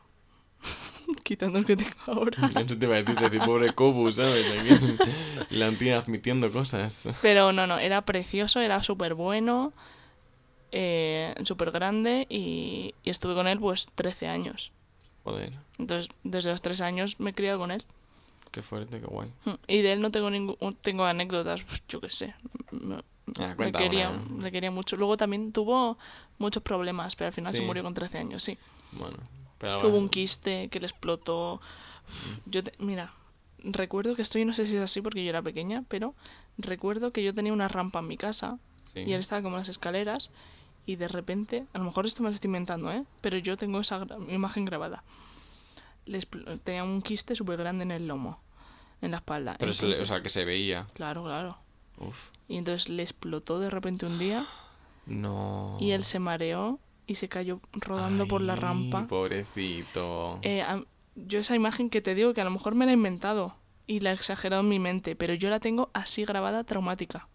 Quitando el que tengo ahora. Eso te iba a decir, pobre Kobu, ¿sabes? Aquí, la tía admitiendo cosas. Pero no, no, era precioso, era súper bueno, eh, súper grande y, y estuve con él pues 13 años. Joder, Entonces, desde los 3 años me he criado con él. qué fuerte, qué guay. Mm, Y de él no tengo ningún, tengo anécdotas, pues, yo qué sé. Me, Ah, le quería, una. le quería mucho. Luego también tuvo muchos problemas, pero al final se murió con 13 años, sí. Bueno, pero Tuvo bueno. un quiste que le explotó. Yo te- mira, recuerdo que estoy, no sé si es así porque yo era pequeña, pero recuerdo que yo tenía una rampa en mi casa Sí. y él estaba como en las escaleras y de repente, a lo mejor esto me lo estoy inventando, ¿eh? Pero yo tengo esa gra- imagen grabada. Le expl- tenía un quiste súper grande en el lomo, en la espalda. Pero se le- o Entonces- sea, que se veía. Claro, claro. Uf. Y entonces le explotó de repente un día No. y él se mareó y se cayó rodando por la rampa. Pobrecito. Eh, a- yo esa imagen que te digo que a lo mejor me la he inventado y la he exagerado en mi mente, pero yo la tengo así grabada traumática.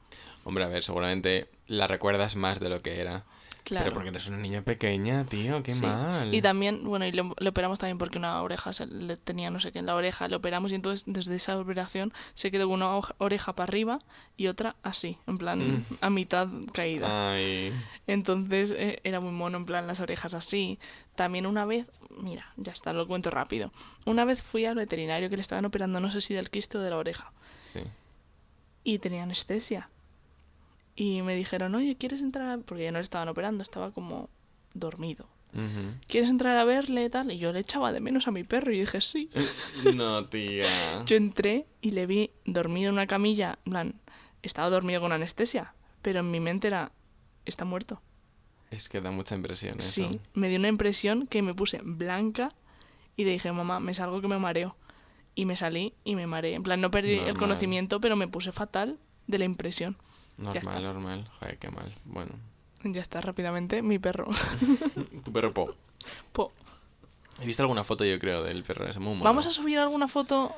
Hombre, a ver, seguramente la recuerdas más de lo que era. Claro. Pero porque eres una niña pequeña, tío, qué Sí. mal. Y también, bueno, y le, le operamos también porque una oreja se le tenía no sé qué en la oreja, le operamos y entonces desde esa operación se quedó con una oreja para arriba y otra así, en plan Mm. a mitad caída. Ay. Entonces eh, era muy mono, en plan las orejas así. También una vez, mira, ya está, lo cuento rápido. Una vez fui al veterinario que le estaban operando, no sé si del quiste o de la oreja, Sí. y tenía anestesia. Y me dijeron, oye, ¿quieres entrar? a-?" Porque ya no le estaban operando, estaba como dormido. ¿Quieres entrar a verle tal? Y yo le echaba de menos a mi perro y dije, sí. No, tía. Yo entré y le vi dormido en una camilla, en plan, estaba dormido con anestesia, pero en mi mente era, está muerto. Es que da mucha impresión eso. Sí, me dio una impresión que me puse blanca y le dije, mamá, me salgo que me mareo. Y me salí y me mareé. En plan, no perdí el conocimiento, pero me puse fatal de la impresión. Normal, normal. Joder, qué mal. Bueno. Ya está, rápidamente, mi perro. Tu perro Po. Po. He visto alguna foto, yo creo, del perro ese muy mono. Vamos a subir alguna foto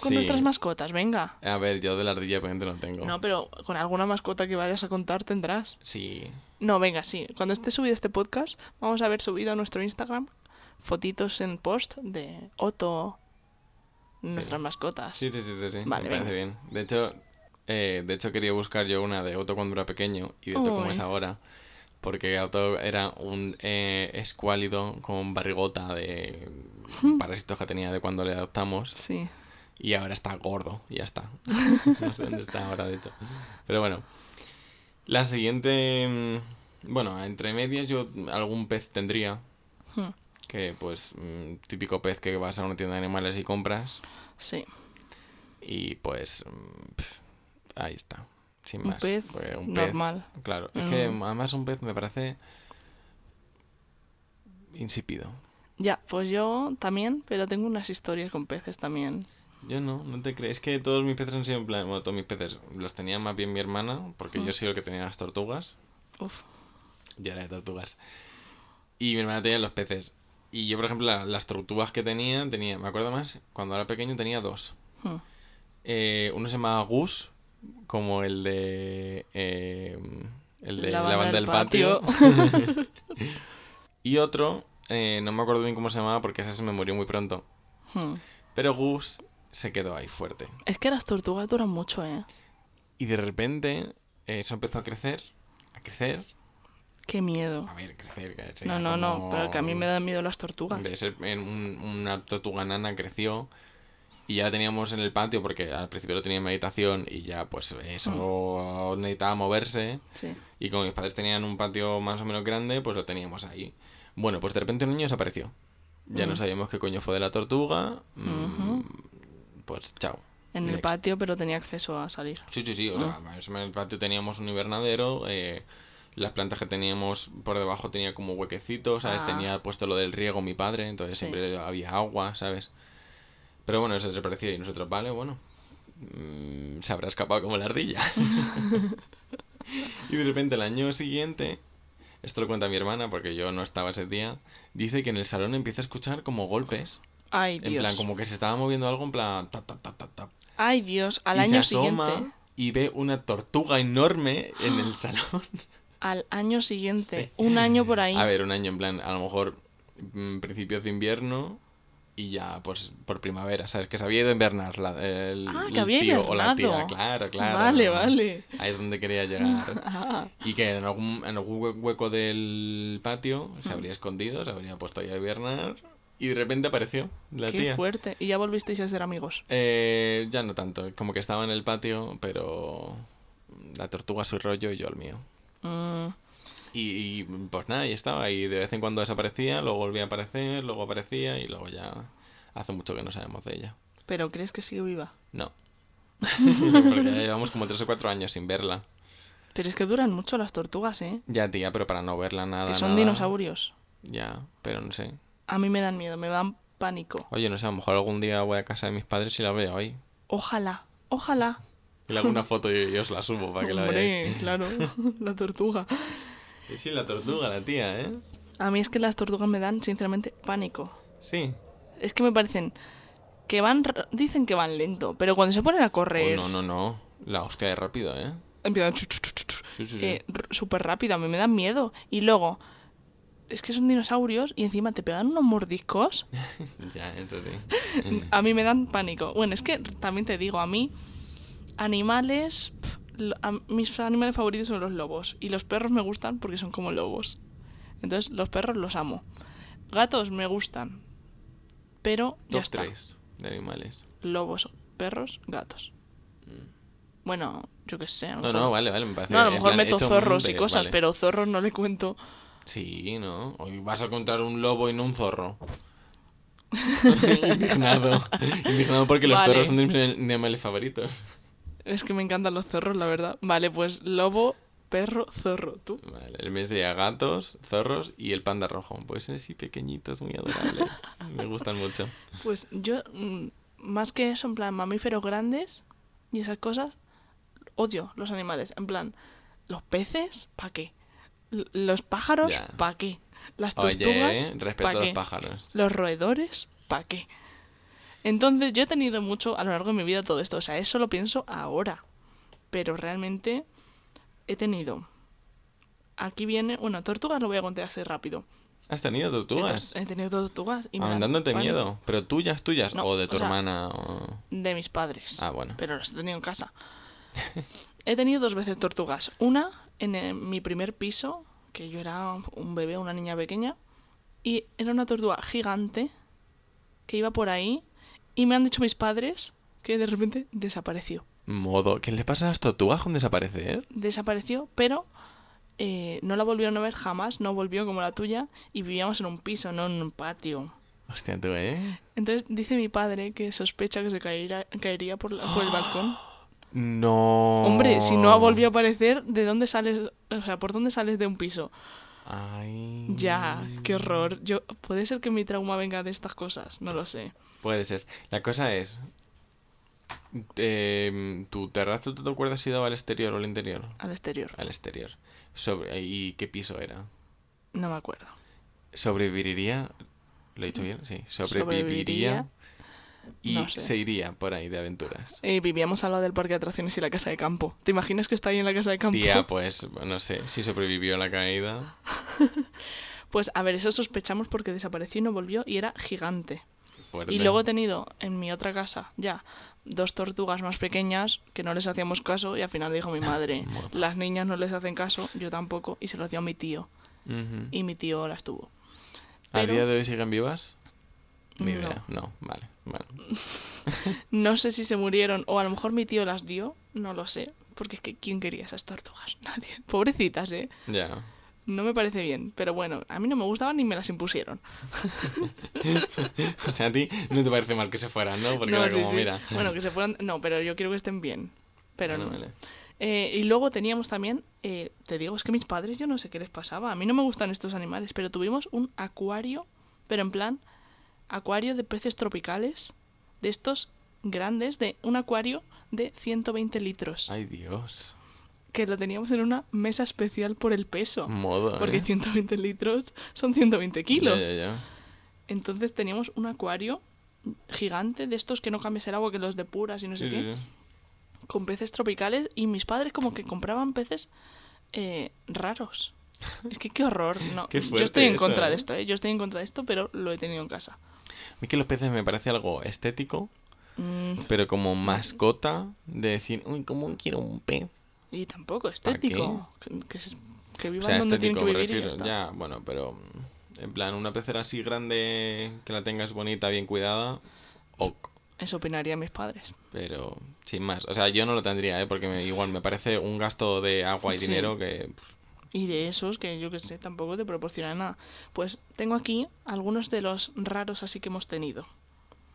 con Sí. nuestras mascotas, venga. A ver, yo de la ardilla obviamente no tengo. No, pero con alguna mascota que vayas a contar tendrás. Sí. No, venga, sí. Cuando esté subido este podcast, vamos a haber subido a nuestro Instagram fotitos en post de Otto, nuestras mascotas. Sí, sí, sí, sí, sí. Vale, me parece bien. De hecho, eh, de hecho quería buscar yo una de Otto cuando era pequeño y de Otto como es ahora. Porque Otto era un eh, escuálido con barrigota de parásitos que tenía de cuando le adoptamos. Sí. Y ahora está gordo, y ya está. No sé dónde está ahora, de hecho. Pero bueno. La siguiente... mm, Bueno, entre medias yo algún pez tendría. Hmm, Que pues mm, típico pez que vas a una tienda de animales y compras. Sí. Y pues... mm, ahí está. Sin Un más. pez Pues, un normal. Claro. Es que además un pez me parece... Insípido. Ya, pues yo también, pero tengo unas historias con peces también. Yo no, no te crees. Es que todos mis peces han sido en plan... Bueno, todos mis peces los tenía más bien mi hermana. Porque Mm. yo soy el que tenía las tortugas. Uf. Ya era de tortugas. Y mi hermana tenía los peces. Y yo, por ejemplo, la- las tortugas que tenía, tenía, me acuerdo más, cuando era pequeño tenía dos. Hmm. Eh, uno se llamaba Gus, como el de... eh, el de La la, banda del del patio. y otro, eh, no me acuerdo bien cómo se llamaba porque ese se me murió muy pronto. Hmm. Pero Gus se quedó ahí fuerte. Es que las tortugas duran mucho, ¿eh? Y de repente eh, eso empezó a crecer, a crecer, Qué miedo. a ver, crecer. que No, no, no, pero que a mí me dan miedo las tortugas. De ser en un- una tortuga nana creció y ya la teníamos en el patio porque al principio lo tenía en meditación y ya pues eso necesitaba moverse Sí. y como mis padres tenían un patio más o menos grande pues lo teníamos ahí. Bueno, pues de repente el niño desapareció. Ya no Mm. sabíamos qué coño fue de la tortuga. mm. Pues chao. En el patio, pero tenía acceso a salir. Sí, sí, sí. O sea, en el patio teníamos un invernadero. eh, las plantas que teníamos por debajo tenía como huequecitos, ¿sabes? Ah. Tenía puesto lo del riego mi padre, entonces Sí. siempre había agua, ¿sabes? Pero bueno, eso desaparecía y nosotros, vale, bueno. mm, se habrá escapado como la ardilla. y de repente el año siguiente, esto lo cuenta mi hermana porque yo no estaba ese día, dice que en el salón empieza a escuchar como golpes. Ay, En Dios. plan, como que se estaba moviendo algo en plan... tap, tap, tap, tap, tap. Ay, Dios. Al y año se asoma siguiente. y ve una tortuga enorme en el salón. Al año siguiente. Sí. Un año por ahí. A ver, un año en plan, a lo mejor mm, principios de invierno y ya pues por primavera, ¿sabes? Que se había ido a invernar la, el, Ah, que el había tío o la tía, claro, claro. Vale, vale. Ahí es donde quería llegar. Ah, Y que en algún, en algún hue- hueco del patio se Mm. habría escondido, se habría puesto ahí a hibernar y de repente apareció la qué tía. fuerte. Y ya volvisteis a ser amigos. Eh, ya no tanto, como que estaba en el patio, pero la tortuga su rollo y yo el mío. Mm, Y, y, pues nada, y estaba, y de vez en cuando desaparecía, luego volvía a aparecer, luego aparecía y luego ya hace mucho que no sabemos de ella. ¿Pero crees que sigue viva? No. Porque ya llevamos como tres o cuatro años sin verla. Pero es que duran mucho las tortugas, ¿eh? Ya, tía, pero para no verla nada. que son nada, dinosaurios. Ya, pero no sé. A mí me dan miedo, me dan pánico. Oye, no sé, a lo mejor algún día voy a casa de mis padres y la veo ahí. Ojalá, ojalá. Y le hago una foto y, y os la subo para que la veáis. Hombre, claro, la tortuga. Y sí, la tortuga, la tía, ¿eh? A mí es que las tortugas me dan, sinceramente, pánico. Sí. Es que me parecen que van, dicen que van lento, pero cuando se ponen a Oh, correr, no, no, no. La hostia de rápido, ¿eh? empiezan Sí, sí, sí. eh, súper rápido, a mí me dan miedo. Y luego, es que son dinosaurios y encima te pegan unos mordiscos, Ya, eso sí. a mí me dan pánico. Bueno, es que también te digo, a mí, animales, a- mis animales favoritos son los lobos. Y los perros me gustan porque son como lobos. Entonces, los perros los amo. Gatos me gustan, pero ya Top está. 3 de animales. Lobos, perros, gatos. Bueno, yo qué sé. a lo Mm. No, mejor- no, vale, vale, me parece. No, a lo mejor meto zorros y cosas, vale. pero zorros no le cuento. Sí, ¿no? Hoy vas a contar un lobo y no un zorro. Indignado. Indignado porque los Vale. zorros son de mis animales favoritos. Es que me encantan los zorros, la verdad. Vale, pues lobo, perro, zorro. ¿Tú? Vale, el mes sería gatos, zorros y el panda rojo. Pues así pequeñitos, muy adorables. Me gustan mucho. Pues yo, mm, más que eso, en plan, mamíferos grandes y esas cosas, odio los animales. En plan, los peces, ¿pa' qué? Los pájaros, Ya. ¿pa' qué? Las tortugas, Oye, ¿eh? respeto ¿pa' a los qué? pájaros. Los roedores, ¿pa' qué? Entonces, yo he tenido mucho a lo largo de mi vida todo esto. O sea, eso lo pienso ahora. Pero realmente he tenido. Aquí viene. Bueno, tortugas lo voy a contar así rápido. ¿Has tenido tortugas? He tenido tortugas y Aumentándote miedo. ¿Pero tuyas, tuyas? No, ¿O de o tu sea, hermana? o- De mis padres. Ah, bueno. Pero las he tenido en casa. he tenido dos veces tortugas. Una en eh, mi primer piso, que yo era un bebé, una niña pequeña. Y era una tortuga gigante que iba por ahí. Y me han dicho mis padres que de repente desapareció. Modo. ¿Qué le pasa a las tortugas con desaparecer? Desapareció, pero eh, no la volvieron a ver jamás. No volvió como la tuya. Y vivíamos en un piso, no en un patio. Hostia, tú, ¿eh? Entonces dice mi padre que sospecha que se caería, caería por, la- por el balcón. No. Hombre, si no volvió a aparecer, ¿de dónde sales? O sea, ¿por dónde sales de un piso? Ay. Ya, qué horror. Yo, puede ser que mi trauma venga de estas cosas, no lo sé. Puede ser. La cosa es. em, ¿Tu terrazo tú te acuerdas si daba al exterior o al interior? Al exterior. Al exterior. Sobre, ¿Y qué piso era? No me acuerdo. ¿Sobreviviría? ¿Lo he dicho bien? Sí. ¿Sobreviviría? Sobreviviría. Y No sé. se iría por ahí de aventuras. Eh, vivíamos al lado del parque de atracciones y la casa de campo. ¿Te imaginas que está ahí en la casa de campo? Tía, pues, no sé, si sobrevivió a la caída. Pues a ver, eso sospechamos porque desapareció y no volvió y era gigante. Fuerte. Y luego he tenido en mi otra casa ya dos tortugas más pequeñas que no les hacíamos caso y al final dijo mi madre, Bueno. las niñas no les hacen caso, yo tampoco, y se lo dio a mi tío. Y mi tío las tuvo. ¿A pero- día de hoy siguen vivas? Ni No. idea. No, vale. Bueno. No sé si se murieron o a lo mejor mi tío las dio, no lo sé. Porque es que ¿quién quería esas tortugas? Nadie. Pobrecitas, ¿eh? Ya. No me parece bien, pero bueno, a mí no me gustaban ni me las impusieron. o sea, a ti no te parece mal que se fueran, ¿no? Porque No, era sí, como, sí. mira. Bueno, que se fueran. No, pero yo quiero que estén bien. Pero Vale, no. vale. Eh, y luego teníamos también, eh, te digo, es que mis padres yo no sé qué les pasaba. A mí no me gustan estos animales, pero tuvimos un acuario, pero en plan acuario de peces tropicales, de estos grandes, de un acuario de 120 litros, Ay, Dios. Que lo teníamos en una mesa especial por el peso. Modo, Porque ¿eh? 120 litros son 120 Ya, kilos. ya, ya. Entonces teníamos un acuario gigante de estos que no cambias el agua, que los depuras y no sé Sí, qué sí, sí. con peces tropicales y mis padres como que compraban peces eh, raros. Es que qué horror. No, Qué yo estoy en eso, contra ¿eh? de esto, ¿eh? Yo estoy en contra de esto, pero lo he tenido en casa. A mí que los peces me parece algo estético, Mm, pero como mascota de decir, uy, ¿cómo quiero un pez? Y tampoco estético. Que, que, que O vivan sea, donde tienen que vivir y ya refiero. Ya, bueno, pero en plan, una pecera así grande que la tengas bonita, bien cuidada, ok. Eso opinarían mis padres. Pero sin más. O sea, yo no lo tendría, ¿eh? Porque me- igual me parece un gasto de agua y Sí. dinero que... Y de esos que yo que sé, tampoco te proporcionan nada. Pues tengo aquí algunos de los raros así que hemos tenido.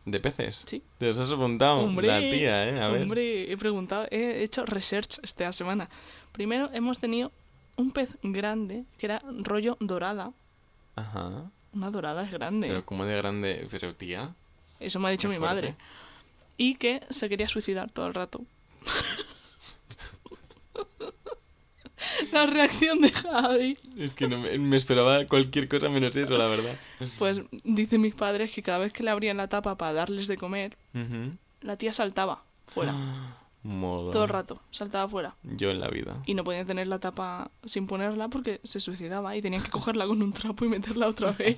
¿De peces? Sí. Te los has apuntado. Hombre, La tía, ¿eh? A ver. Hombre, he preguntado, he hecho research esta semana. Primero hemos tenido un pez grande que era rollo dorada. Ajá. Una dorada es grande. Pero como de grande... Pero tía... Eso me ha dicho mi fuerte. madre. Y que se quería suicidar todo el rato. La reacción de Javi. Es que no me, me esperaba cualquier cosa menos eso, la verdad. Pues dicen mis padres que cada vez que le abrían la tapa para darles de comer, la tía saltaba fuera. Todo el rato, saltaba fuera. Yo en la vida. Y no podían tener la tapa sin ponerla porque se suicidaba y tenían que cogerla con un trapo y meterla otra vez.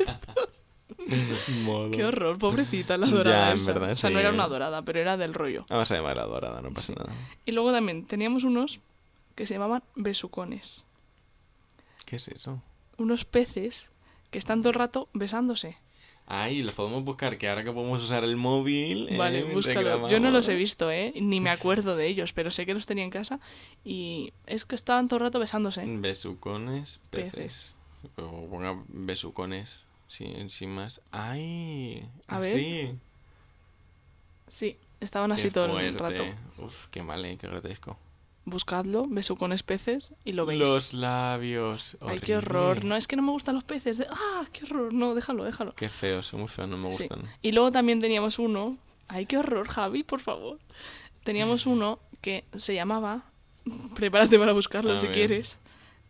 Modo. Qué horror, pobrecita la Ya, dorada. en esa. verdad, o sea, sí, no era una dorada, pero era del rollo. Vamos a llamar a dorada, no pasa nada. Y luego también teníamos unos que se llamaban besucones. ¿Qué es eso? Unos peces que están todo el rato besándose. Ay, los podemos buscar, que ahora que podemos usar el móvil. eh, Vale, búscalo. Yo no los he visto, ¿eh? Ni me acuerdo de ellos, pero sé que los tenía en casa. Y es que estaban todo el rato besándose. Besucones, peces. Peces. O ponga besucones, sin, sin más. ¡Ay! A ver. Sí, estaban así Qué todo el rato. Uf, qué mal, eh, qué grotesco. Buscadlo, besucones peces, y lo veis. Los labios. Ay, qué horror. No, es que no me gustan los peces. De... ¡Ah, qué horror! No, déjalo, déjalo. Qué feos, son muy feos, no me Sí. gustan. Y luego también teníamos uno. Ay, qué horror, Javi, por favor. Teníamos uno que se llamaba. Prepárate para buscarlo A si ver. quieres.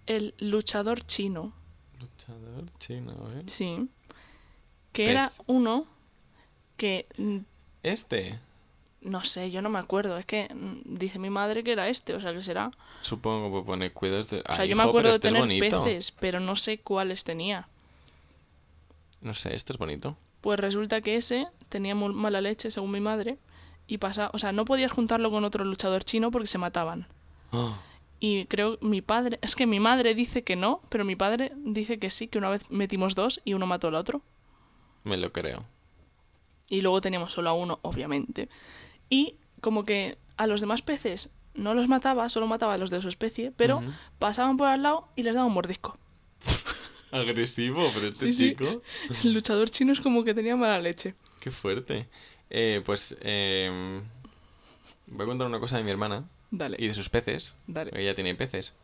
El luchador chino. Luchador chino, ¿eh? Sí. Que Pez. era uno que. mm, Este, No sé, yo no me acuerdo. Es que mm, dice mi madre que era este, o sea que será. supongo que pone cuidados de... O sea, Ay, yo me hijo, acuerdo pero de este es tener bonito. peces, pero no sé cuáles tenía. No sé, este es bonito. Pues resulta que ese tenía muy mala leche, según mi madre, y pasa, o sea, no podías juntarlo con otro luchador chino porque se mataban. Ah, Y creo mi padre, es que mi madre dice que no, pero mi padre dice que sí, que una vez metimos dos y uno mató al otro. me lo creo. Y luego teníamos solo a uno, obviamente. Y como que a los demás peces no los mataba, solo mataba a los de su especie, pero pasaban por al lado y les daba un mordisco. Agresivo, pero este Sí, sí. chico... El luchador chino es como que tenía mala leche. Qué fuerte. Eh, pues eh, voy a contar una cosa de mi hermana Dale, y de sus peces. dale. Ella tiene peces.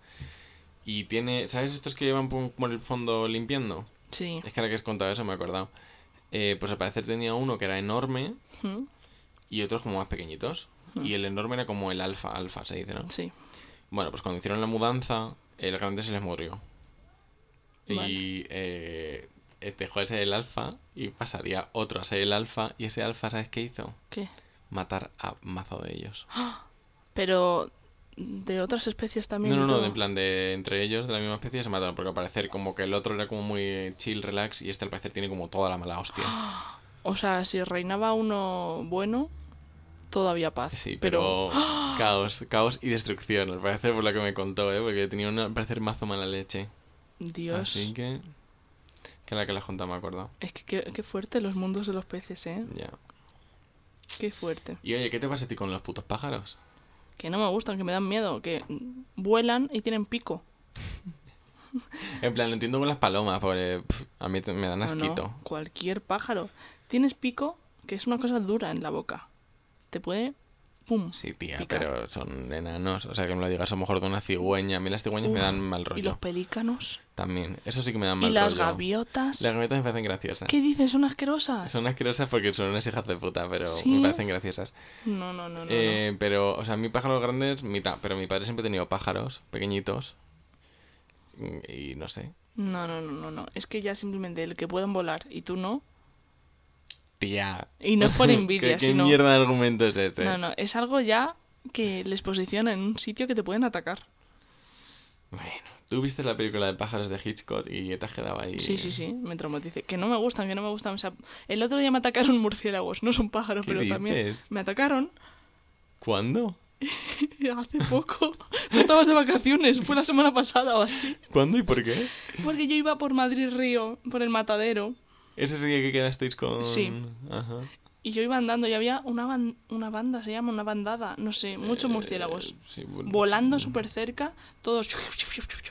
Y tiene, ¿sabes estos que llevan por, el fondo limpiando? Sí. Es que ahora que has contado eso me he acordado. Eh, pues al parecer tenía uno que era enorme. Y otros como más pequeñitos. Hmm. Y el enorme era como el alfa, alfa se dice, ¿no? Sí. Bueno, pues cuando hicieron la mudanza, el grande se les murió. Y eh, eh, dejó de ser el alfa y pasaría otro a ser el alfa. Y ese alfa, ¿sabes qué hizo? ¿Qué? Matar a mazo de ellos. Pero de otras especies también. No, no, no, en plan de entre ellos de la misma especie se mataron. Porque al parecer como que el otro era como muy chill, relax. Y este al parecer tiene como toda la mala hostia. O sea, si reinaba uno bueno, todavía paz. Sí, pero. pero caos, caos y destrucción. Al parecer por lo que me contó, ¿eh? Porque tenía una, al parecer mazo mala leche. Dios. Así que... Que la que la junta me acordado. Es que qué, qué fuerte los mundos de los peces, ¿eh? Ya. Qué fuerte. Y oye, ¿qué te pasa a ti con los putos pájaros? Que no me gustan, que me dan miedo. Que vuelan y tienen pico. En plan, lo entiendo con las palomas, porque pff, a mí te- me dan No, no, asquito. cualquier pájaro. Tienes pico, que es una cosa dura en la boca. Te puede... ¡Pum! Sí, tía, picar. pero son enanos. O sea, que me lo digas a lo mejor de una cigüeña. A mí las cigüeñas me dan mal Y rollo. los pelícanos. También. Eso sí que me dan Y mal las rollo. gaviotas. Las gaviotas me parecen graciosas. ¿Qué dices? ¿Son asquerosas? Son asquerosas porque son unas hijas de puta, pero ¿Sí? me parecen graciosas. No, no, no, no. Eh, pero, o sea, mi pájaros grandes, mitad. Pero mi padre siempre ha tenido pájaros pequeñitos. Mm, Y no sé. no. no, no, no, no. Es que ya simplemente el que puedan volar y tú no. Tía. Y no es por ¿Qué, envidia, qué sino... mierda de argumento es ese? No, no, es algo ya que les posiciona en un sitio que te pueden atacar. Bueno, tú viste la película de pájaros de Hitchcock y te has quedado ahí. Sí, sí, sí, me traumatice. Que no me gustan, que no me gustan. O sea, el otro día me atacaron murciélagos, no son pájaros, ¿Qué pero también me atacaron ¿Cuándo? hace poco. Tú estabas de vacaciones, fue la semana pasada o así. ¿Cuándo y por qué? Porque yo iba por Madrid Río, por el matadero, Ese es el día que quedasteis con. Sí. Ajá. y yo iba andando y había una, ban- una banda, se llama una bandada, no sé, muchos Eh, murciélagos. sí, bueno, Volando sí. súper cerca, todos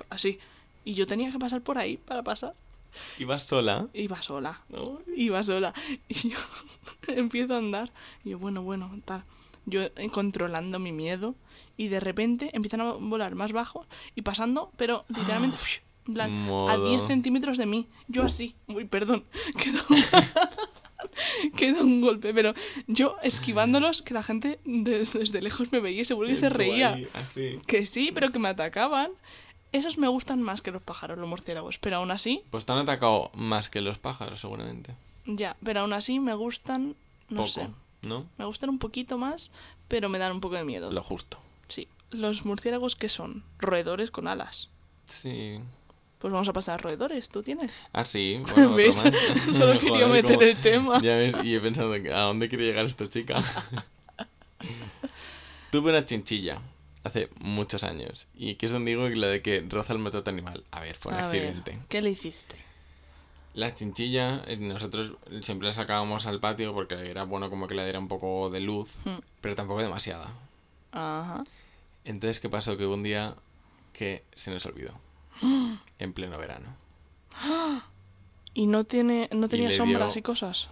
así. Y yo tenía que pasar por ahí para pasar. ¿Ibas sola? Iba sola. ¿No? Iba sola. Y yo empiezo a andar. Y yo, bueno, bueno, tal. Yo eh, controlando mi miedo. Y de repente empiezan a volar más bajo y pasando, pero literalmente, en plan, a Modo. 10 centímetros de mí. Yo así. Uy, perdón. Quedó, quedó un golpe, pero yo esquivándolos, que la gente de- desde lejos me veía y seguro que se Tú reía. ahí, así. Que sí, pero que me atacaban. Esos me gustan más que los pájaros, los murciélagos. Pero aún así, Pues te han atacado más que los pájaros, seguramente. ya, pero aún así me gustan, no Poco, sé. ¿no? Me gustan un poquito más, pero me dan un poco de miedo. Lo justo. Sí. Los murciélagos, ¿qué son? Roedores con alas. Sí. Pues vamos a pasar a roedores, ¿tú tienes? Ah, sí. Bueno, otro ¿Ves? más. Solo quería meter el tema. Ya ves, y he pensado, que, ¿a dónde quiere llegar esta chica? Tuve una chinchilla hace muchos años. Y aquí es donde digo que lo de que roza el maltrato animal. A ver, fue un A ver, accidente. ¿qué le hiciste? La chinchilla, eh, nosotros siempre la sacábamos al patio porque era bueno como que le diera un poco de luz, Hmm. pero tampoco demasiada. Ajá. Entonces, ¿qué pasó? Que hubo un día que se nos olvidó. En pleno verano. ¿Y no tiene no tenía sombras dio- y cosas?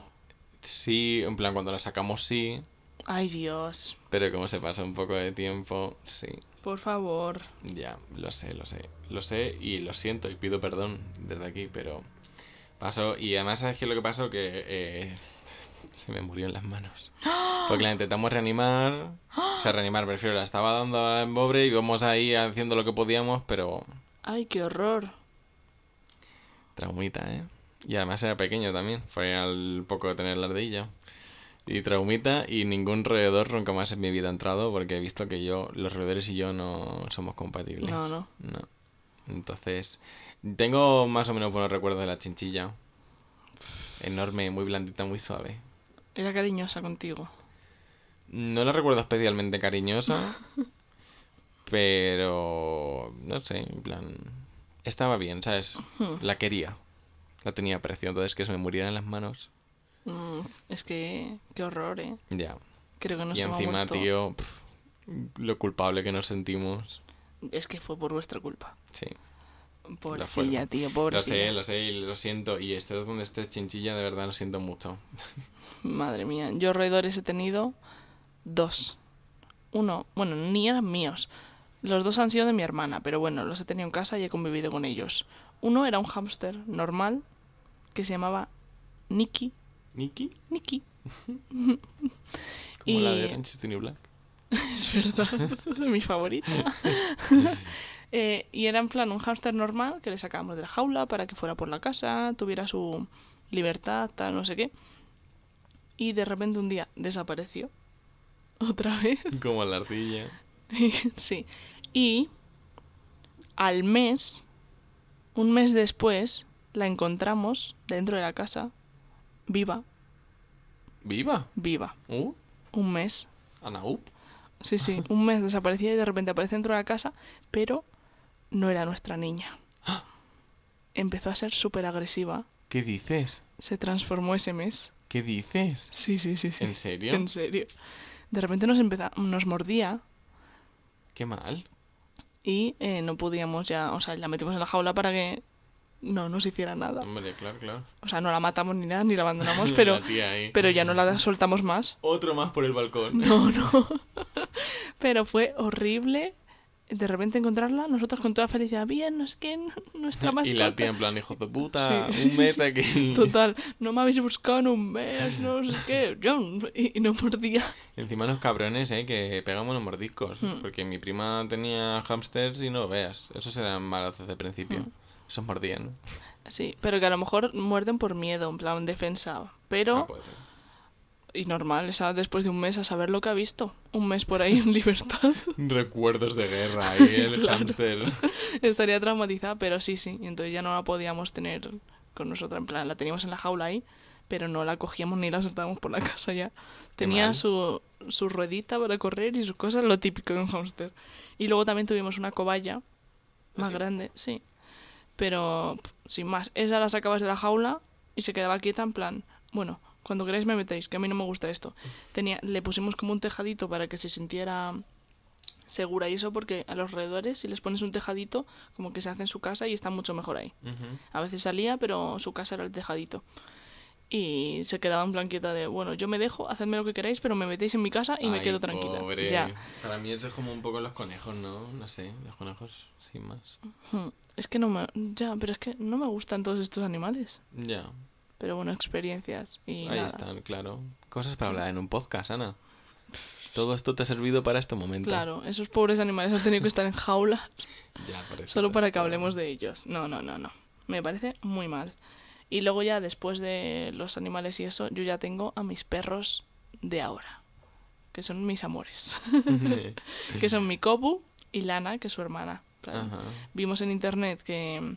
Sí, en plan, cuando la sacamos sí, Ay, Dios. pero como se pasó un poco de tiempo, sí. Por favor. Ya, lo sé, lo sé. Lo sé y lo siento y pido perdón desde aquí, pero pasó. Y además, ¿sabes qué es lo que pasó? Que eh, se me murió en las manos. Porque la intentamos reanimar. O sea, reanimar, prefiero, la estaba dando al pobre y íbamos ahí haciendo lo que podíamos, pero Ay, qué horror. traumita, ¿eh? Y además era pequeño también, fue al poco de tener la ardilla. Y traumita y ningún roedor nunca más en mi vida ha entrado porque he visto que yo, los roedores y yo no somos compatibles. No, no. No. Entonces, tengo más o menos buenos recuerdos de la chinchilla. Enorme, muy blandita, muy suave. Era cariñosa contigo. No la recuerdo especialmente cariñosa, pero no sé, en plan, estaba bien, ¿sabes? Hmm. La quería, la tenía aprecio, entonces que se me muriera en las manos, Mm, es que, qué horror, ¿eh? ya. Creo que no y ha encima, tío, pf, lo culpable que nos sentimos, Es que fue por vuestra culpa. sí. Pobrecilla, tío, Lo pobrecilla. sé, lo sé y lo siento, y estés donde estés chinchilla, de verdad lo siento mucho. Madre mía, yo roedores he tenido dos. Uno, bueno, ni eran míos. Los dos han sido de mi hermana, pero bueno, los he tenido en casa y he convivido con ellos. Uno era un hámster normal que se llamaba Nicky. ¿Niki? Nicky. Como la de Y- Orange is Black. Es verdad, mi favorita. Eh, y era en plan un hámster normal que le sacábamos de la jaula para que fuera por la casa, tuviera su libertad, tal, no sé qué. Y de repente un día desapareció. Otra vez. Como la ardilla. sí. Y al mes, un mes después, la encontramos dentro de la casa, viva, ¡Viva! viva. ¡Uh! Un mes. Anaup. Sí, sí, un mes desaparecía y de repente aparece dentro de la casa, pero no era nuestra niña. Empezó a ser súper agresiva. ¿Qué dices? Se transformó ese mes. ¿Qué dices? Sí, sí, sí, sí. ¿En serio? En serio. De repente nos, empeza- nos mordía Qué mal. Y eh, no podíamos ya, o sea, la metimos en la jaula para que no nos hiciera nada. Hombre, claro, claro. O sea, no la matamos ni nada, ni la abandonamos, pero, La pero ya no la soltamos más. Otro más por el balcón. No, no. Pero fue horrible de repente encontrarla, nosotros con toda felicidad, bien, no sé qué, nuestra Y mascota. la tía en plan, hijo de puta, Sí. un mes aquí. Total, no me habéis buscado en un mes, no sé qué, John, y, y no mordía. Encima los cabrones, eh, que pegamos los mordiscos. Hmm. Porque mi prima tenía hamsters y no veas. Esos eran malos desde el principio. Hmm. Esos mordían. Sí, pero que a lo mejor muerden por miedo, en plan defensa. Pero, Ah. Y normal, esa después de un mes a saber lo que ha visto. Un mes por ahí en libertad. Recuerdos de guerra ahí, el Claro. hámster. Estaría traumatizada, pero sí, sí. Y entonces ya no la podíamos tener con nosotros. En plan, la teníamos en la jaula ahí, pero no la cogíamos ni la soltábamos por la casa ya. Tenía su, su ruedita para correr y sus cosas, lo típico de un hámster. Y luego también tuvimos una cobaya más sí? grande, sí. Pero sin más, esa la sacabas de la jaula y se quedaba quieta en plan, bueno, cuando queráis me metéis, que a mí no me gusta esto. Tenía, le pusimos como un tejadito para que se sintiera segura y eso porque a los roedores si les pones un tejadito como que se hace en su casa y está mucho mejor ahí. A veces salía, pero su casa era el tejadito. Y se quedaba en plan quieta de, bueno, yo me dejo, hacedme lo que queráis, pero me metéis en mi casa y me quedo tranquila. pobre. Ya. Para mí eso es como un poco los conejos, ¿no? No sé, los conejos sin más. Es que no me... Ya, pero es que no me gustan todos estos animales. Ya, Pero bueno, experiencias y ahí nada. están, claro. Cosas para hablar en un podcast, Ana. Todo esto te ha servido para este momento. Claro, esos pobres animales han tenido que estar en jaulas Ya, por eso solo para que hablemos de ellos. No, no, no, no. Me parece muy mal. Y luego ya después de los animales y eso, yo ya tengo a mis perros de ahora, que son mis amores, que son mi Kobu y Lana, que es su hermana. Vimos en internet que,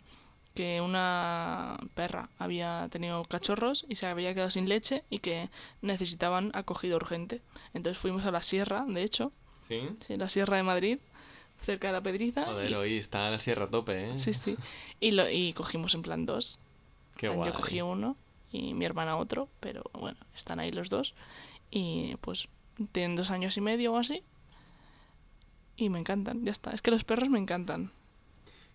que una perra había tenido cachorros y se había quedado sin leche y que necesitaban acogida urgente. Entonces fuimos a la sierra, de hecho, ¿Sí? sí, la sierra de Madrid, cerca de la Pedriza. Joder, y- hoy está la sierra a tope, ¿eh? Sí, sí. Y, lo, y cogimos en plan dos. Qué guay. Yo cogí uno y mi hermana otro, pero bueno, están ahí los dos. Y pues tienen dos años y medio o así. Y me encantan, ya está. Es que los perros me encantan.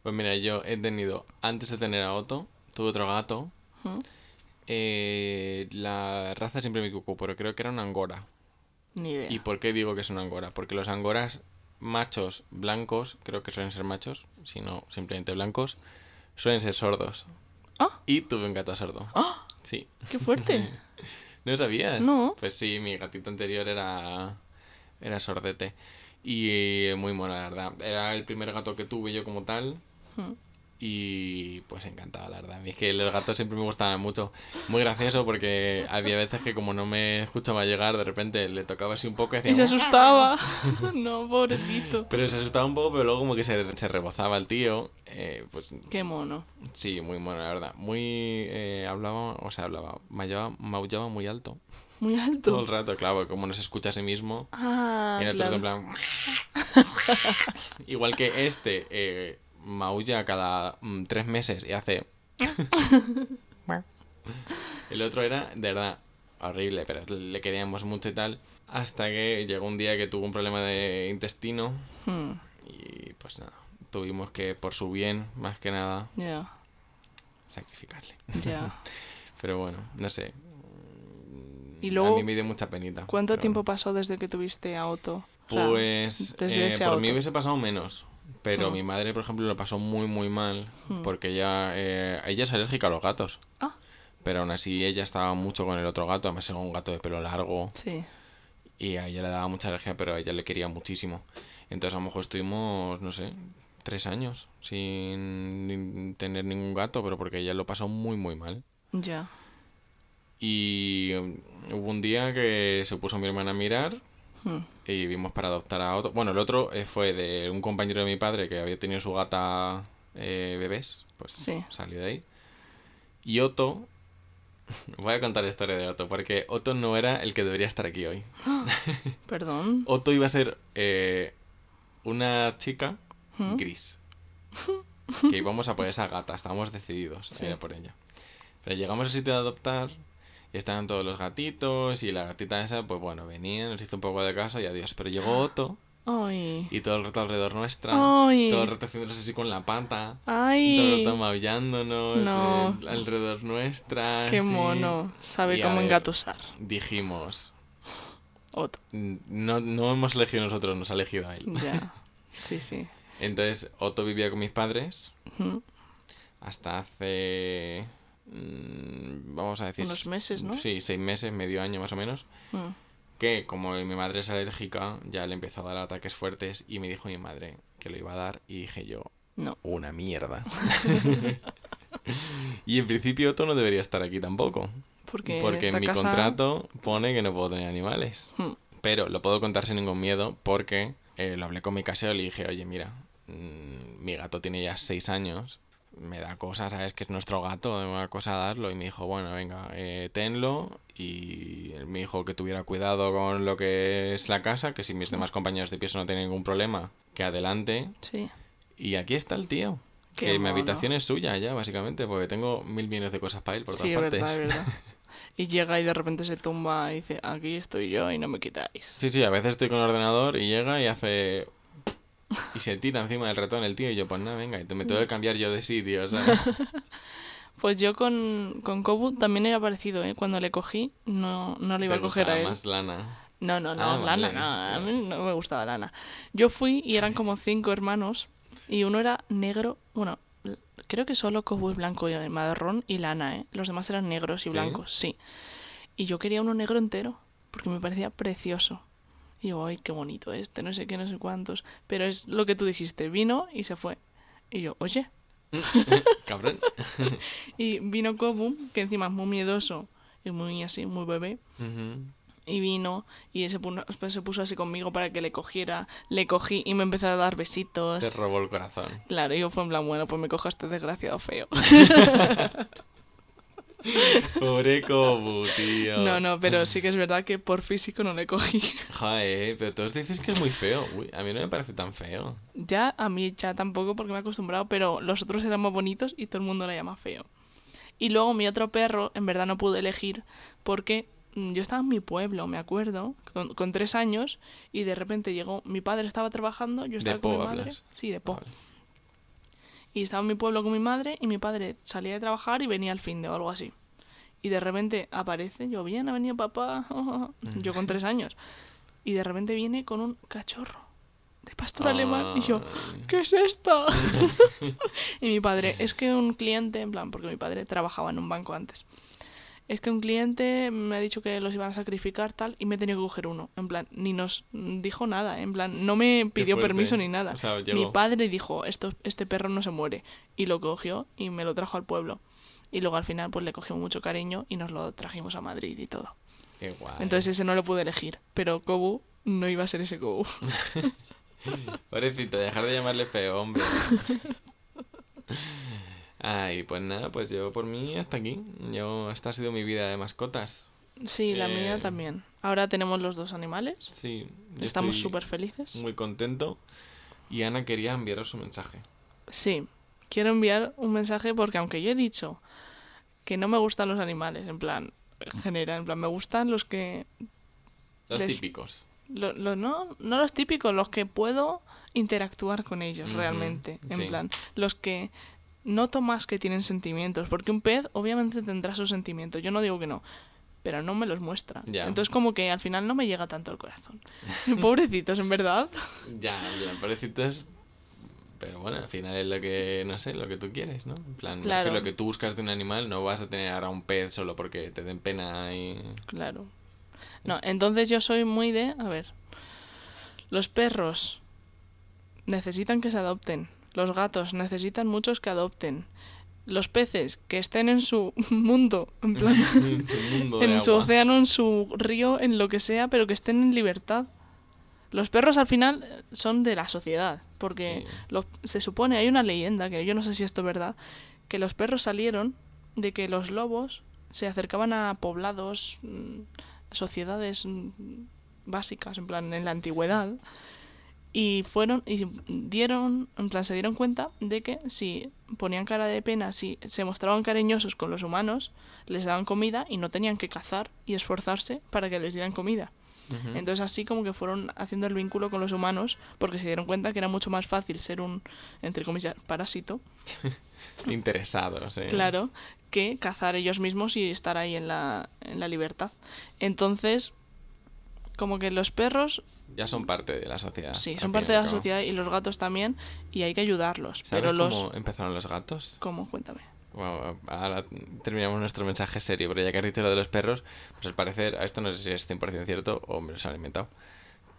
Pues mira, yo he tenido, antes de tener a Otto, tuve otro gato. ¿Mm? Eh, la raza siempre me equivoco, pero creo que era un angora. Ni idea. ¿Y por qué digo que es un angora? Porque los angoras machos blancos, creo que suelen ser machos, si no simplemente blancos, suelen ser sordos. ¡Ah! Y tuve un gato sordo. ¡Ah! Sí. ¡Qué fuerte! ¿No sabías? No. Pues sí, mi gatito anterior era, era sordete. Y eh, muy mono, la verdad. Era el primer gato que tuve yo como tal. Mm. Y pues encantado, la verdad. A mí Es que los gatos siempre me gustaban mucho. Muy gracioso porque había veces que como no me escuchaba llegar, de repente le tocaba así un poco y Y se asustaba. no, pobrecito. Pero se asustaba un poco, pero luego como que se, se rebozaba el tío. Eh, pues Qué mono. sí, muy mono, la verdad. Muy... eh, hablaba, o sea, hablaba, maullaba, maullaba muy alto. Muy Todo el alto. rato, claro, como no se escucha a sí mismo. Ah, todo claro. en plan... Igual que este eh, maulla cada mm, tres meses y hace... El otro era, de verdad, horrible, pero le queríamos mucho y tal. Hasta que llegó un día que tuvo un problema de intestino Hmm, y pues nada, tuvimos que, por su bien, más que nada, Ya, sacrificarle. ya. Pero bueno, no sé. Y luego, a mí me dio mucha penita. ¿Cuánto tiempo bueno. pasó desde que tuviste a Otto? Pues desde eh, ese por mí auto. hubiese pasado menos. Pero Ah. mi madre, por ejemplo, lo pasó muy, muy mal. Hmm. Porque ella, eh, ella es alérgica a los gatos. Ah, Pero aún así ella estaba mucho con el otro gato. Además era un gato de pelo largo. sí. Y a ella le daba mucha alergia, pero a ella le quería muchísimo. Entonces a lo mejor estuvimos, no sé, tres años sin tener ningún gato, pero porque ella lo pasó muy, muy mal. Ya. Y um, hubo un día que se puso mi hermana a mirar Hmm, y vimos para adoptar a otro. Bueno, el otro eh, fue de un compañero de mi padre que había tenido su gata eh, bebés, pues Sí. salió de ahí. Y Otto, voy a contar la historia de Otto, porque Otto no era el que debería estar aquí hoy. Perdón. Otto iba a ser eh, una chica gris. Que íbamos a por esa gata, estábamos decididos a ir a por ella. Pero llegamos al sitio de adoptar y estaban todos los gatitos y la gatita esa, pues bueno, venía, nos hizo un poco de caso y adiós. Pero llegó Otto Ay. Y todo el rato alrededor nuestra. Ay. Todo el rato haciéndonos así con la pata. Ay. Todo el rato maullándonos No. eh, alrededor nuestra. Qué mono. Sabe Y cómo ver, engatusar. Dijimos, Otto. "Mm, no, no hemos elegido nosotros, nos ha elegido a él. Ya. Sí, sí. Entonces, Otto vivía con mis padres hasta hace... mm, Vamos a decir... Unos meses, ¿no? Sí, seis meses, medio año más o menos. Mm. Que como mi madre es alérgica, ya le empezó a dar ataques fuertes y me dijo mi madre que lo iba a dar y dije yo, No. una mierda. y en principio Otto no debería estar aquí tampoco. Porque, Porque en mi casa... contrato pone que no puedo tener animales. Mm. Pero lo puedo contar sin ningún miedo porque eh, lo hablé con mi casero y le dije, oye, mira, mi gato tiene ya seis años, me da cosa, ¿sabes? Que es nuestro gato, me da cosa darlo. Y me dijo, bueno, venga, eh, tenlo. Y me dijo que tuviera cuidado con lo que es la casa, que si mis demás compañeros de piso no tienen ningún problema, que adelante. Sí. Y aquí está el tío. Qué que mi habitación es suya ya, básicamente, porque tengo mil millones de cosas para él por todas Sí, es partes. verdad, es verdad. Y llega y de repente se tumba y dice, aquí estoy yo y no me quitáis. Sí, sí, a veces estoy con el ordenador y llega y hace... Y se tira encima del ratón el tío y yo, pues nada, venga, y me tengo que cambiar yo de sitio, ¿sabes? Pues yo con, con Kobu también era parecido, ¿eh? Cuando le cogí, no, no le iba a coger a él. más lana. No, no, no, Ah, Lana, vale, no, a mí no me gustaba Lana. Yo fui y eran como cinco hermanos y uno era negro, bueno, creo que solo Kobu es blanco y marrón y Lana, ¿eh? Los demás eran negros y ¿Sí? blancos, sí. Y yo quería uno negro entero porque me parecía precioso. Y yo, ay, qué bonito este, no sé qué, no sé cuántos. Pero es lo que tú dijiste, vino y se fue. Y yo, oye. Cabrón. Y vino Kobu, que encima es muy miedoso y muy así, muy bebé. Y vino y se puso, se puso así conmigo para que le cogiera. Le cogí y me empezó a dar besitos. Te robó el corazón. Claro, y yo fue en plan, bueno, pues me cojo a este desgraciado feo. Pobre Kobu, tío. No, no, pero sí que es verdad que por físico no le cogí. Joder, pero todos dices que es muy feo. Uy, a mí no me parece tan feo. Ya, a mí ya tampoco porque me he acostumbrado, pero los otros eran más bonitos y todo el mundo le llama feo. Y luego mi otro perro, en verdad no pude elegir porque mm, yo estaba en mi pueblo, me acuerdo, con, con tres años, y de repente llegó, mi padre estaba trabajando, yo estaba De con mi madre. hablas. Sí, de Po. Vale. Y estaba en mi pueblo con mi madre y mi padre salía de trabajar y venía al fin de o algo así. Y de repente aparece, yo bien, ha venido papá, yo con tres años. Y de repente viene con un cachorro de pastor alemán y yo. ¿qué es esto? y mi padre, es que un cliente, en plan, porque mi padre trabajaba en un banco antes. Es que un cliente me ha dicho que los iban a sacrificar tal y me he tenido que coger uno. En plan, ni nos dijo nada, en plan, no me pidió permiso ni nada. O sea, Mi padre dijo, esto, este perro no se muere. Y lo cogió y me lo trajo al pueblo. Y luego al final pues le cogió mucho cariño y nos lo trajimos a Madrid y todo. Qué guay. Entonces ese no lo pude elegir. Pero Kobu no iba a ser ese Kobu. Pobrecito, dejar de llamarle feo, hombre. Ay, pues nada, pues yo por mí hasta aquí. Yo, esta ha sido mi vida de mascotas. Sí, la mía Eh, también. Ahora tenemos los dos animales. Sí, Estamos súper felices. Muy contento. Y Ana quería enviaros un mensaje. Sí, quiero enviar un mensaje porque aunque yo he dicho que no me gustan los animales, en plan, en general, en plan, me gustan los que... Los Les- típicos. lo- lo- no, no los típicos, los que puedo interactuar con ellos realmente. En sí. plan, los que noto más que tienen sentimientos. Porque un pez obviamente tendrá sus sentimientos, yo no digo que no. Pero no me los muestra. Ya. Entonces como que al final no me llega tanto al corazón. Pobrecitos, en verdad. Ya, pobrecitos. Pero bueno, al final es lo que, no sé, lo que tú quieres, ¿no? En plan, Claro. lo que tú buscas de un animal, no vas a tener ahora un pez solo porque te den pena y... Claro. No, entonces yo soy muy de, a ver, los perros necesitan que se adopten, los gatos necesitan muchos que adopten, los peces que estén en su mundo, en plan, en mundo su océano, en su río, en lo que sea, pero que estén en libertad. Los perros al final son de la sociedad, porque Sí. lo- se supone, hay una leyenda, que yo no sé si esto es verdad, que los perros salieron de que los lobos se acercaban a poblados, mm, sociedades mm, básicas, en plan, en la antigüedad, y fueron y dieron, en plan, se dieron cuenta de que si ponían cara de pena, si se mostraban cariñosos con los humanos, les daban comida y no tenían que cazar y esforzarse para que les dieran comida. Entonces así como que fueron haciendo el vínculo con los humanos porque se dieron cuenta que era mucho más fácil ser un, entre comillas, parásito, Interesados, ¿eh? claro, que cazar ellos mismos y estar ahí en la, en la libertad. Entonces, como que los perros, Ya son parte de la sociedad. sí, son parte de la sociedad y los gatos también y hay que ayudarlos. ¿Sabes Pero los... cómo empezaron los gatos? ¿Cómo? Cuéntame. Bueno, ahora terminamos nuestro mensaje serio, pero ya que has dicho lo de los perros, pues al parecer, esto no sé si es 100% cierto o me lo han inventado,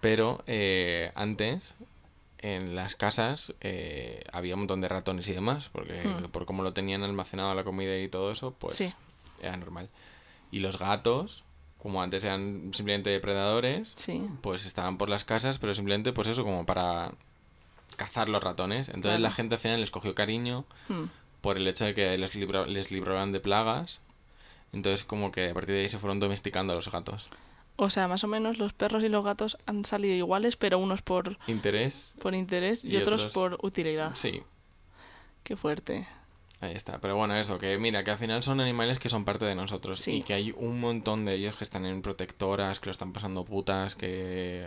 pero eh, antes en las casas eh, había un montón de ratones y demás, porque Hmm. por cómo lo tenían almacenado la comida y todo eso, pues Sí. era normal. Y los gatos, como antes eran simplemente depredadores, Sí. pues estaban por las casas, pero simplemente pues eso, como para cazar los ratones. Entonces la gente al final les cogió cariño Hmm. por el hecho de que les, libra- les libraban de plagas. Entonces como que a partir de ahí se fueron domesticando a los gatos. O sea, más o menos los perros y los gatos han salido iguales, pero unos por, Interés, por interés y, Y otros, otros- por utilidad. sí, Qué fuerte. Ahí está. Pero bueno, eso, que mira, que al final son animales que son parte de nosotros. Sí. Y que hay un montón de ellos que están en protectoras, que lo están pasando putas, que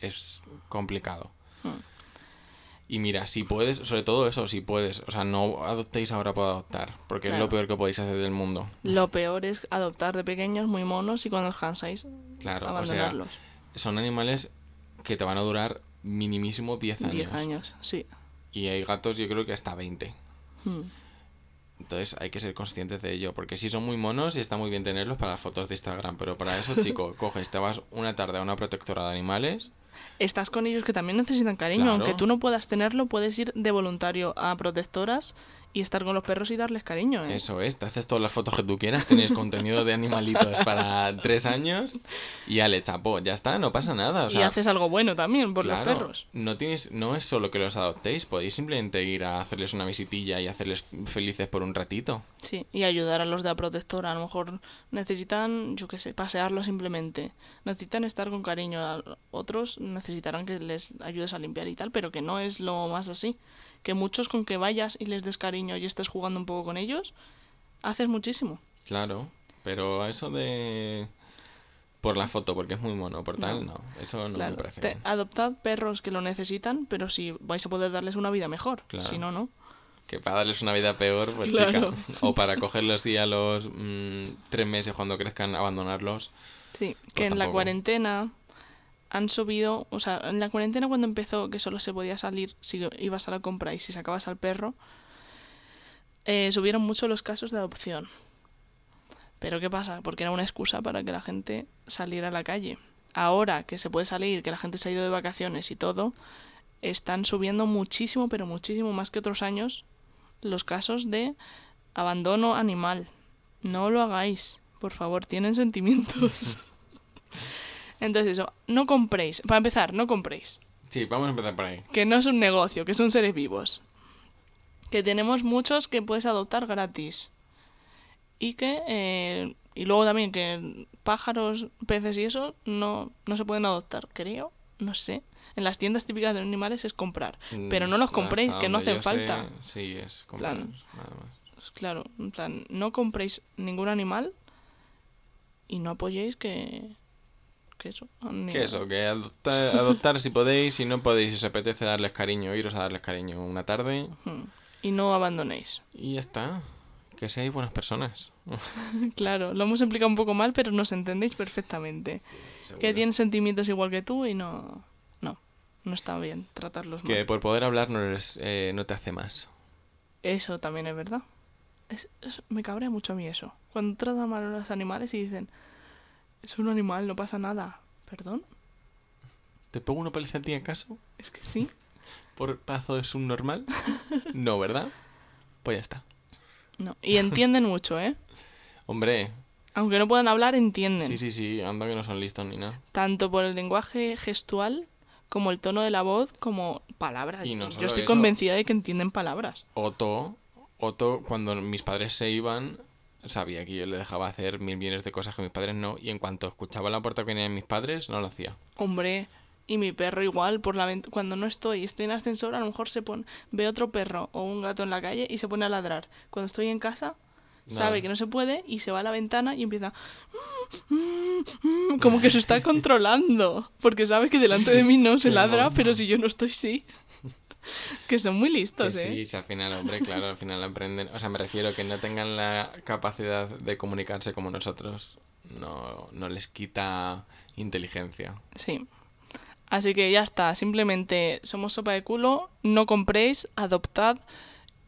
es complicado. Hmm. Y mira, si puedes, sobre todo eso, si puedes, o sea, no adoptéis ahora por adoptar, porque es lo peor que podéis hacer del mundo. Lo peor es adoptar de pequeños muy monos y cuando os cansáis, Claro, o sea, abandonarlos. son animales que te van a durar minimísimo 10 años. 10 años, sí. Y hay gatos, yo creo que hasta 20. Hmm. Entonces hay que ser conscientes de ello, porque sí son muy monos y está muy bien tenerlos para las fotos de Instagram, pero para eso, chico, coges, te vas una tarde a una protectora de animales, Estás con ellos que también necesitan cariño. Claro. Aunque tú no puedas tenerlo, puedes ir de voluntario a protectoras y estar con los perros y darles cariño. ¿eh? eso es, te haces todas las fotos que tú quieras, tienes contenido de animalitos para tres años y ale, chapo, ya está, no pasa nada. O y haces algo bueno también por claro, los perros. No, tienes, no es solo que los adoptéis, podéis simplemente ir a hacerles una visitilla y hacerles felices por un ratito. Sí, y ayudar a los de la protectora. A lo mejor necesitan, yo qué sé, pasearlos simplemente. Necesitan estar con cariño. A- Otros necesitarán que les ayudes a limpiar y tal, pero que no es lo más así. Que muchos con que vayas y les des cariño y estés jugando un poco con ellos, haces muchísimo. Claro, pero eso de... Por la foto, porque es muy mono, por tal, No. no. Eso no claro, me parece te- adoptad perros que lo necesitan, pero si vais a poder darles una vida mejor. Claro. Si no, no. Que para darles una vida peor, pues Claro. chica. O para cogerlos y a los mm, tres meses cuando crezcan abandonarlos. Sí, Pues que en la cuarentena han subido, o sea, en la cuarentena cuando empezó que solo se podía salir si ibas a la compra y si sacabas al perro, eh, subieron mucho los casos de adopción. Pero ¿qué pasa? Porque era una excusa para que la gente saliera a la calle. Ahora que se puede salir, que la gente se ha ido de vacaciones y todo, están subiendo muchísimo, pero muchísimo más que otros años, los casos de abandono animal. No lo hagáis, por favor, tienen sentimientos. Entonces eso, no compréis. Para empezar, no compréis. Sí, vamos a empezar por ahí. Que no es un negocio, que son seres vivos. Que tenemos muchos que puedes adoptar gratis. Y que... eh, y luego también que pájaros, peces y eso no, no se pueden adoptar, creo. No sé. En las tiendas típicas de animales es comprar. Pero no los Mm, compréis, que no hacen falta. sé, sí, es comprar, Claro. nada más. Pues claro, en plan, no compréis ningún animal y no apoyéis que... Que eso. ni- Que eso, que adopta- adoptar si podéis, si no podéis, si os apetece darles cariño, iros a darles cariño una tarde. Y no abandonéis. y ya está. Que seáis buenas personas. Claro, lo hemos explicado un poco mal, pero nos entendéis perfectamente. Que Seguro. tienen sentimientos igual que tú y no... No, no está bien tratarlos Que mal. por poder hablar no, eres, eh, no te hace más. Eso también es verdad. Es, es- me cabrea mucho a mí eso. Cuando tratan mal a los animales y dicen... Es un animal, no pasa nada. ¿Perdón? ¿Te pongo una paliza a ti acaso? Es que sí. ¿Por paso de subnormal? no, ¿verdad? Pues ya está. No. Y entienden mucho, ¿eh? Hombre, Aunque no puedan hablar, entienden. sí, sí, sí, anda que no son listos ni nada. Tanto por el lenguaje gestual, como el tono de la voz, como palabras. Y no Yo estoy eso. convencida de que entienden palabras. Otto, Otto, cuando mis padres se iban, sabía que yo le dejaba hacer mil millones de cosas que mis padres no, y en cuanto escuchaba la puerta que venían mis padres, no lo hacía. Hombre, y mi perro igual, por la cuando no estoy, estoy en ascensor, a lo mejor se pone, ve otro perro o un gato en la calle y se pone a ladrar. Cuando estoy en casa, sabe que no se puede y se va a la ventana y empieza como que se está controlando, porque sabe que delante de mí no se ladra, pero si yo no estoy sí. Que son muy Que listos, ¿eh? sí, si al final, hombre, claro, al final aprenden. O sea, me refiero que no tengan la capacidad de comunicarse como nosotros. No, no les quita inteligencia. Sí. Así que ya está, simplemente somos sopa de culo, no compréis, adoptad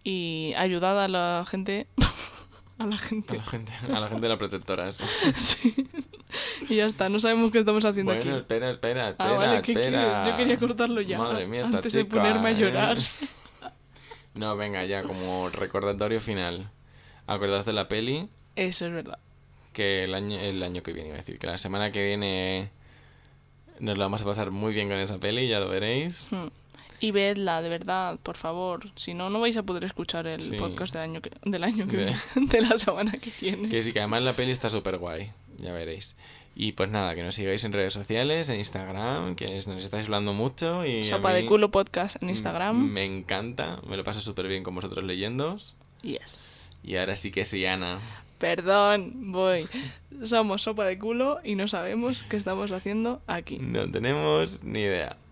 y ayudad a la gente. a la A gente. la gente, a la gente de la protectora, eso. Sí. Y ya está, no sabemos qué estamos haciendo Bueno, aquí. espera, espera, espera, Ah, vale, ¿qué espera. Yo quería cortarlo ya, Madre mía, esta antes de ponerme a ¿eh? llorar. No, venga, ya, como recordatorio final. Acordaos de la peli Eso es verdad. que el año, el año que viene, iba a decir, que la semana que viene nos lo vamos a pasar muy bien con esa peli, ya lo veréis. Hmm. Y vedla, de verdad, por favor. Si no, no vais a poder escuchar el Sí. podcast del año que, del año que De- viene, de la semana que viene. Que sí, que además la peli está súper guay, ya veréis. Y pues nada, que nos sigáis en redes sociales, en Instagram, que nos estáis hablando mucho y Sopa de culo podcast en Instagram. Me encanta, me lo paso súper bien con vosotros leyéndoos. Yes. Y ahora sí que sí, Ana. Perdón, voy. Somos sopa de culo y no sabemos qué estamos haciendo aquí. No tenemos ni idea.